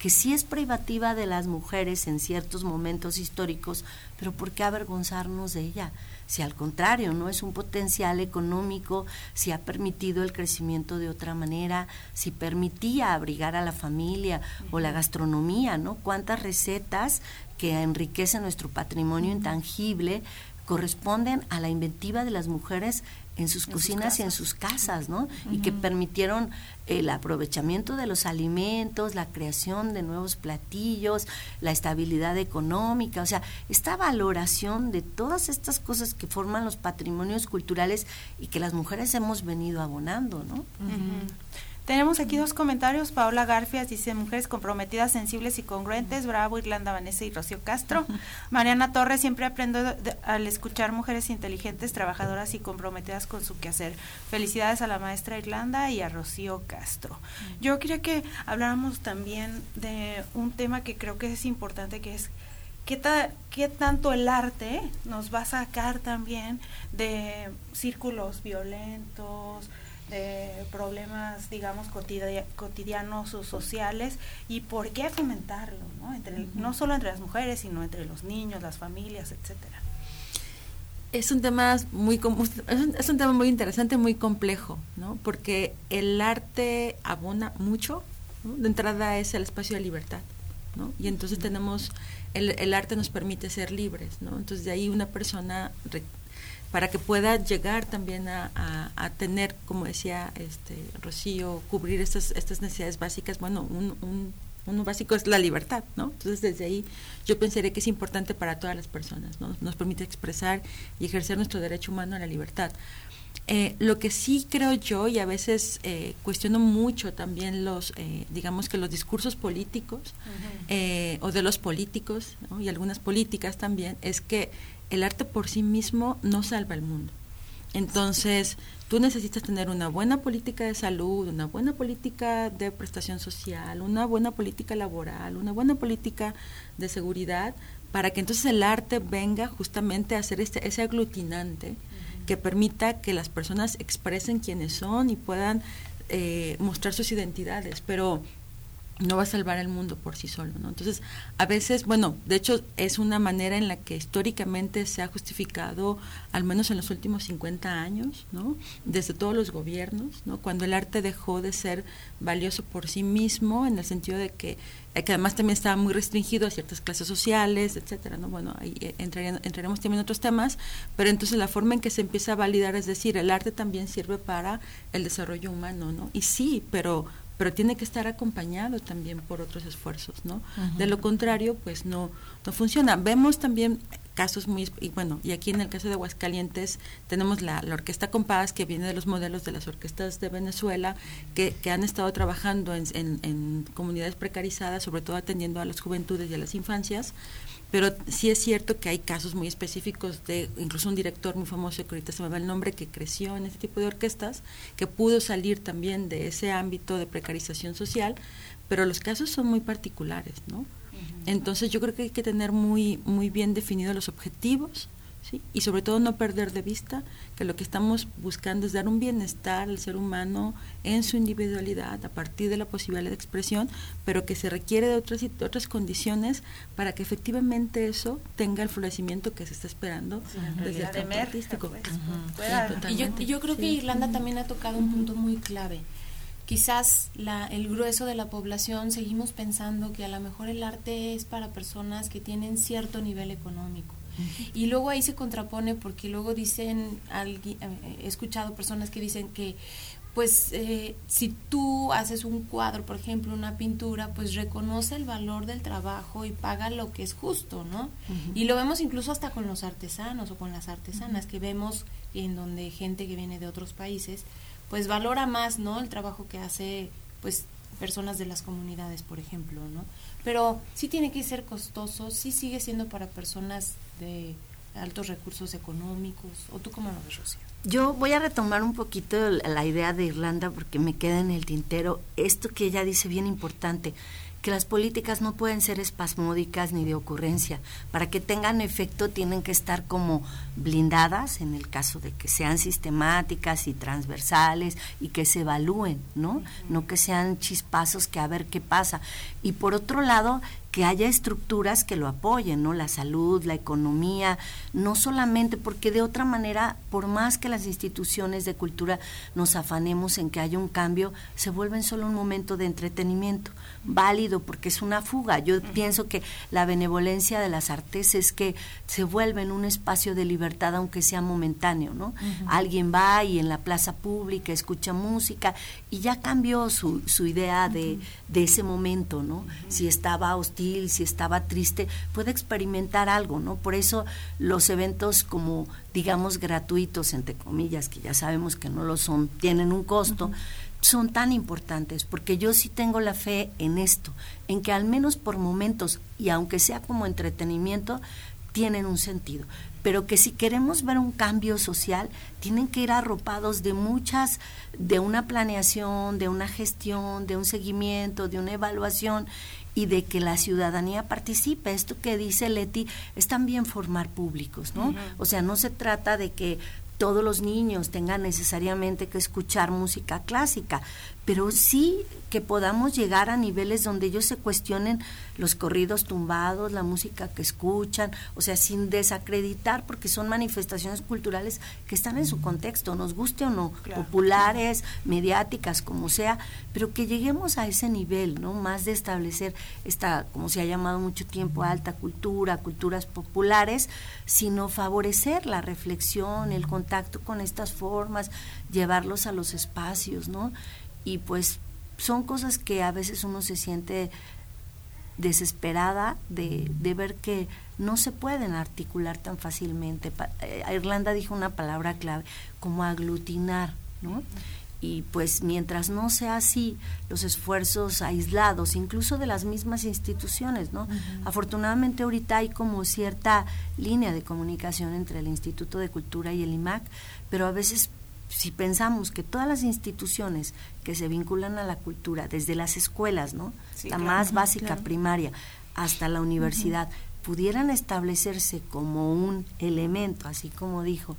que sí es privativa de las mujeres en ciertos momentos históricos, pero ¿por qué avergonzarnos de ella? Si al contrario, no es un potencial económico, si ha permitido el crecimiento de otra manera, si permitía abrigar a la familia o la gastronomía, ¿no? Cuántas recetas que enriquecen nuestro patrimonio intangible corresponden a la inventiva de las mujeres en sus cocinas y en sus casas, ¿no? Y que permitieron el aprovechamiento de los alimentos, la creación de nuevos platillos, la estabilidad económica, o sea, esta valoración de todas estas cosas que forman los patrimonios culturales y que las mujeres hemos venido abonando, ¿no? Tenemos aquí dos comentarios. Paola Garfias dice, mujeres comprometidas, sensibles y congruentes. Bravo, Irlanda, Vanessa y Rocío Castro. Mariana Torres, siempre aprendo al escuchar mujeres inteligentes, trabajadoras y comprometidas con su quehacer. Felicidades a la maestra Irlanda y a Rocío Castro. Yo quería que habláramos también de un tema que creo que es importante, que es ¿Qué, ¿Qué, tanto el arte nos va a sacar también de círculos violentos, de problemas, digamos, cotidianos o sociales y por qué fomentarlo, ¿no? Entre, no solo entre las mujeres, sino entre los niños, las familias, etcétera. Es un tema muy es un, tema muy interesante, muy complejo, ¿no? Porque el arte abona mucho. De entrada es el espacio de libertad, ¿no? Y entonces tenemos el, el, arte nos permite ser libres, ¿no? Entonces de ahí una persona para que pueda llegar también a, a, tener, como decía este Rocío, cubrir estas, estas necesidades básicas, bueno, un, un, uno básico es la libertad, ¿no? Entonces desde ahí yo pensaría que es importante para todas las personas, ¿no? Nos permite expresar y ejercer nuestro derecho humano a la libertad. Eh, lo que sí creo yo, y a veces eh, cuestiono mucho también los, eh, digamos que los discursos políticos o de los políticos y algunas políticas también, es que el arte por sí mismo no salva el mundo. Entonces, tú necesitas tener una buena política de salud, una buena política de prestación social, una buena política laboral, una buena política de seguridad, para que entonces el arte venga justamente a ser este, ese aglutinante que permita que las personas expresen quiénes son y puedan eh, mostrar sus identidades. Pero no va a salvar el mundo por sí solo, ¿no? Entonces, a veces, bueno, de hecho es una manera en la que históricamente se ha justificado, al menos en los últimos 50 años, ¿no? Desde todos los gobiernos, ¿no? Cuando el arte dejó de ser valioso por sí mismo, en el sentido de que, eh, que además también estaba muy restringido a ciertas clases sociales, etcétera, ¿no? Bueno, ahí eh, entraremos también en otros temas, pero entonces la forma en que se empieza a validar, es decir, el arte también sirve para el desarrollo humano, ¿no? Y sí, pero pero tiene que estar acompañado también por otros esfuerzos, ¿no? De lo contrario, pues no, no funciona. Vemos también casos muy, y bueno, y aquí en el caso de Aguascalientes tenemos la, Orquesta Compás, que viene de los modelos de las orquestas de Venezuela, que, que han estado trabajando en, en comunidades precarizadas, sobre todo atendiendo a las juventudes y a las infancias, pero sí es cierto que hay casos muy específicos de incluso un director muy famoso que ahorita se me va el nombre que creció en este tipo de orquestas que pudo salir también de ese ámbito de precarización social pero los casos son muy particulares no entonces yo creo que hay que tener muy muy bien definidos los objetivos y sobre todo no perder de vista que lo que estamos buscando es dar un bienestar al ser humano en su individualidad a partir de la posibilidad de expresión, pero que se requiere de otras, otras condiciones para que efectivamente eso tenga el florecimiento que se está esperando desde el campo artístico. y yo, yo, creo que Irlanda también ha tocado un punto muy clave. Quizás la, el grueso de la población seguimos pensando que a lo mejor el arte es para personas que tienen cierto nivel económico. Y luego ahí se contrapone porque luego dicen, eh, he escuchado personas que dicen que pues eh, si tú haces un cuadro, por ejemplo, una pintura, pues reconoce el valor del trabajo y paga lo que es justo, ¿no? Y lo vemos incluso hasta con los artesanos o con las artesanas, que vemos en donde gente que viene de otros países, pues valora más, ¿no? El trabajo que hace, pues, personas de las comunidades, por ejemplo, ¿no? Pero sí tiene que ser costoso, sí sigue siendo para personas de altos recursos económicos? ¿O tú cómo lo ves, Rocío? Yo voy a retomar un poquito la idea de Irlanda porque me queda en el tintero esto que ella dice bien importante que las políticas no pueden ser espasmódicas ni de ocurrencia. Para que tengan efecto tienen que estar como blindadas en el caso de que sean sistemáticas y transversales y que se evalúen, ¿no? No que sean chispazos que a ver qué pasa. Y por otro lado, que haya estructuras que lo apoyen, ¿no? La salud, la economía, no solamente porque de otra manera, por más que las instituciones de cultura nos afanemos en que haya un cambio, se vuelven solo un momento de entretenimiento, válido porque es una fuga. Yo pienso que la benevolencia de las artes es que se vuelven un espacio de libertad aunque sea momentáneo, ¿no? Alguien va y en la plaza pública escucha música y ya cambió su, su idea de, de, ese momento, ¿no? Si estaba hostil, si estaba triste, puede experimentar algo, ¿no? Por eso los eventos como digamos gratuitos entre comillas, que ya sabemos que no lo son, tienen un costo son tan importantes, porque yo sí tengo la fe en esto, en que al menos por momentos, y aunque sea como entretenimiento, tienen un sentido, pero que si queremos ver un cambio social, tienen que ir arropados de muchas, de una planeación, de una gestión, de un seguimiento, de una evaluación y de que la ciudadanía participe. Esto que dice Leti es también formar públicos, ¿no? O sea, no se trata de que todos los niños tengan necesariamente que escuchar música clásica, pero sí que podamos llegar a niveles donde ellos se cuestionen los corridos tumbados, la música que escuchan, o sea, sin desacreditar, porque son manifestaciones culturales que están en su contexto, nos guste o no, populares, mediáticas, como sea, pero que lleguemos a ese nivel, ¿no? Más de establecer esta, como se ha llamado mucho tiempo, alta cultura, culturas populares, sino favorecer la reflexión, el contacto con estas formas, llevarlos a los espacios, ¿no? Y pues son cosas que a veces uno se siente desesperada de, de ver que no se pueden articular tan fácilmente. Eh, Irlanda dijo una palabra clave, como aglutinar, ¿no? Y pues mientras no sea así, los esfuerzos aislados, incluso de las mismas instituciones, ¿no? Afortunadamente ahorita hay como cierta línea de comunicación entre el Instituto de Cultura y el IMAC, pero a veces si pensamos que todas las instituciones que se vinculan a la cultura, desde las escuelas, ¿no? la más básica primaria, hasta la universidad, pudieran establecerse como un elemento, así como dijo,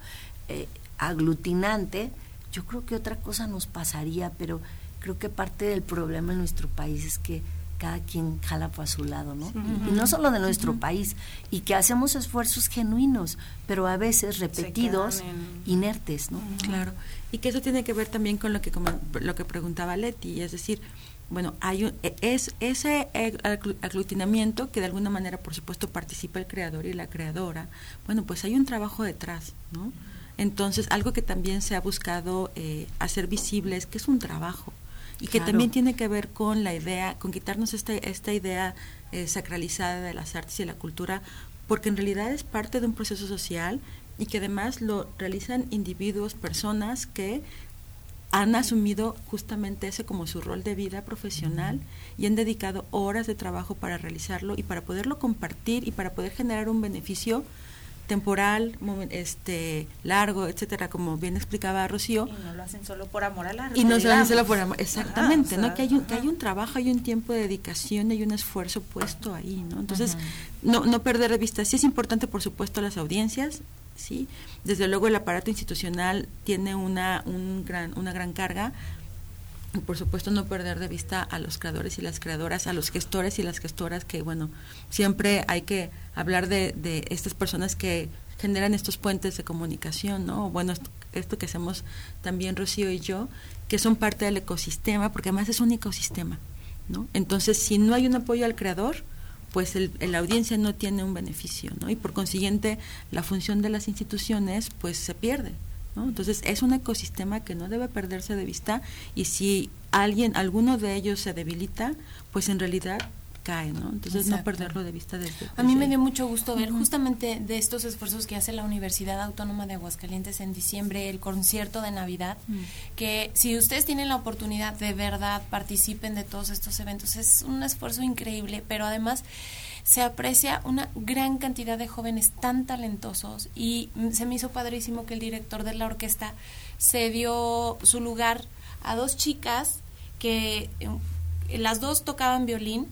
eh, aglutinante, yo creo que otra cosa nos pasaría, pero creo que parte del problema en nuestro país es que cada quien jala para su lado, ¿no? Y no solo de nuestro país, y que hacemos esfuerzos genuinos, pero a veces repetidos, inertes, ¿no? Claro, y que eso tiene que ver también con lo que como, lo que preguntaba Leti, es decir, bueno, hay un, e, es ese aglutinamiento que de alguna manera, por supuesto, participa el creador y la creadora. Bueno, pues hay un trabajo detrás, ¿no? Entonces, algo que también se ha buscado eh, hacer visible es que es un trabajo y que también tiene que ver con la idea, con quitarnos esta, esta idea eh, sacralizada de las artes y la cultura, porque en realidad es parte de un proceso social y que además lo realizan individuos, personas que han asumido justamente ese como su rol de vida profesional y han dedicado horas de trabajo para realizarlo y para poderlo compartir y para poder generar un beneficio temporal, este largo, etcétera, como bien explicaba Rocío. Y no lo hacen solo por amor al arte. Y no lo hacen solo por amor, exactamente, ¿no? Que hay, un, que hay un trabajo, hay un tiempo de dedicación, hay un esfuerzo puesto ahí, ¿no? Entonces, no, no perder de vista. Sí es importante, por supuesto, las audiencias, ¿sí? Desde luego el aparato institucional tiene una, un gran, una gran carga, y por supuesto no perder de vista a los creadores y las creadoras, a los gestores y las gestoras, que bueno, siempre hay que hablar de, de estas personas que generan estos puentes de comunicación, ¿no? Bueno, esto, que hacemos también Rocío y yo, que son parte del ecosistema, porque además es un ecosistema, ¿no? Entonces, si no hay un apoyo al creador, pues el, la audiencia no tiene un beneficio, ¿no? Y por consiguiente, la función de las instituciones, pues se pierde, entonces es un ecosistema que no debe perderse de vista y si alguien, alguno de ellos se debilita, pues en realidad cae, ¿no? Entonces no perderlo de vista desde, A mí me dio mucho gusto ver justamente de estos esfuerzos que hace la Universidad Autónoma de Aguascalientes en diciembre, el concierto de Navidad, que si ustedes tienen la oportunidad de verdad participen de todos estos eventos, es un esfuerzo increíble, pero además se aprecia una gran cantidad de jóvenes tan talentosos y se me hizo padrísimo que el director de la orquesta se dio su lugar a dos chicas que eh, las dos tocaban violín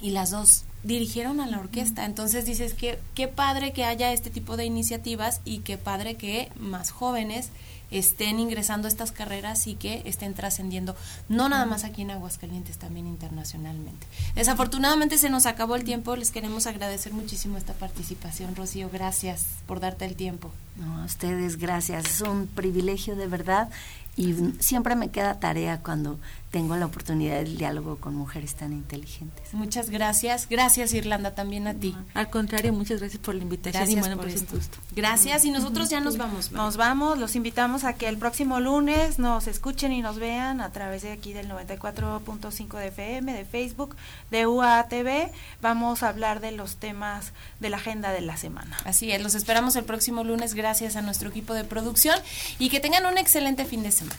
y las dos dirigieron a la orquesta. Entonces dices que qué padre que haya este tipo de iniciativas y qué padre que más jóvenes estén ingresando a estas carreras y que estén trascendiendo, no nada más aquí en Aguascalientes, también internacionalmente. Desafortunadamente se nos acabó el tiempo, les queremos agradecer muchísimo esta participación, Rocío, gracias por darte el tiempo. No, a ustedes gracias, es un privilegio de verdad y siempre me queda tarea cuando tengo la oportunidad del diálogo con mujeres tan inteligentes. Muchas gracias. Gracias, Irlanda, también a ti. Al contrario, muchas gracias por la invitación Gracias y bueno, por pues un esto. gusto. Gracias y nosotros ya nos vamos. Nos vamos, los invitamos a que el próximo lunes nos escuchen y nos vean a través de aquí del 94.5 de FM, de Facebook, de UATV. Vamos a hablar de los temas de la agenda de la semana. Así es, los esperamos el próximo lunes gracias a nuestro equipo de producción y que tengan un excelente fin de semana.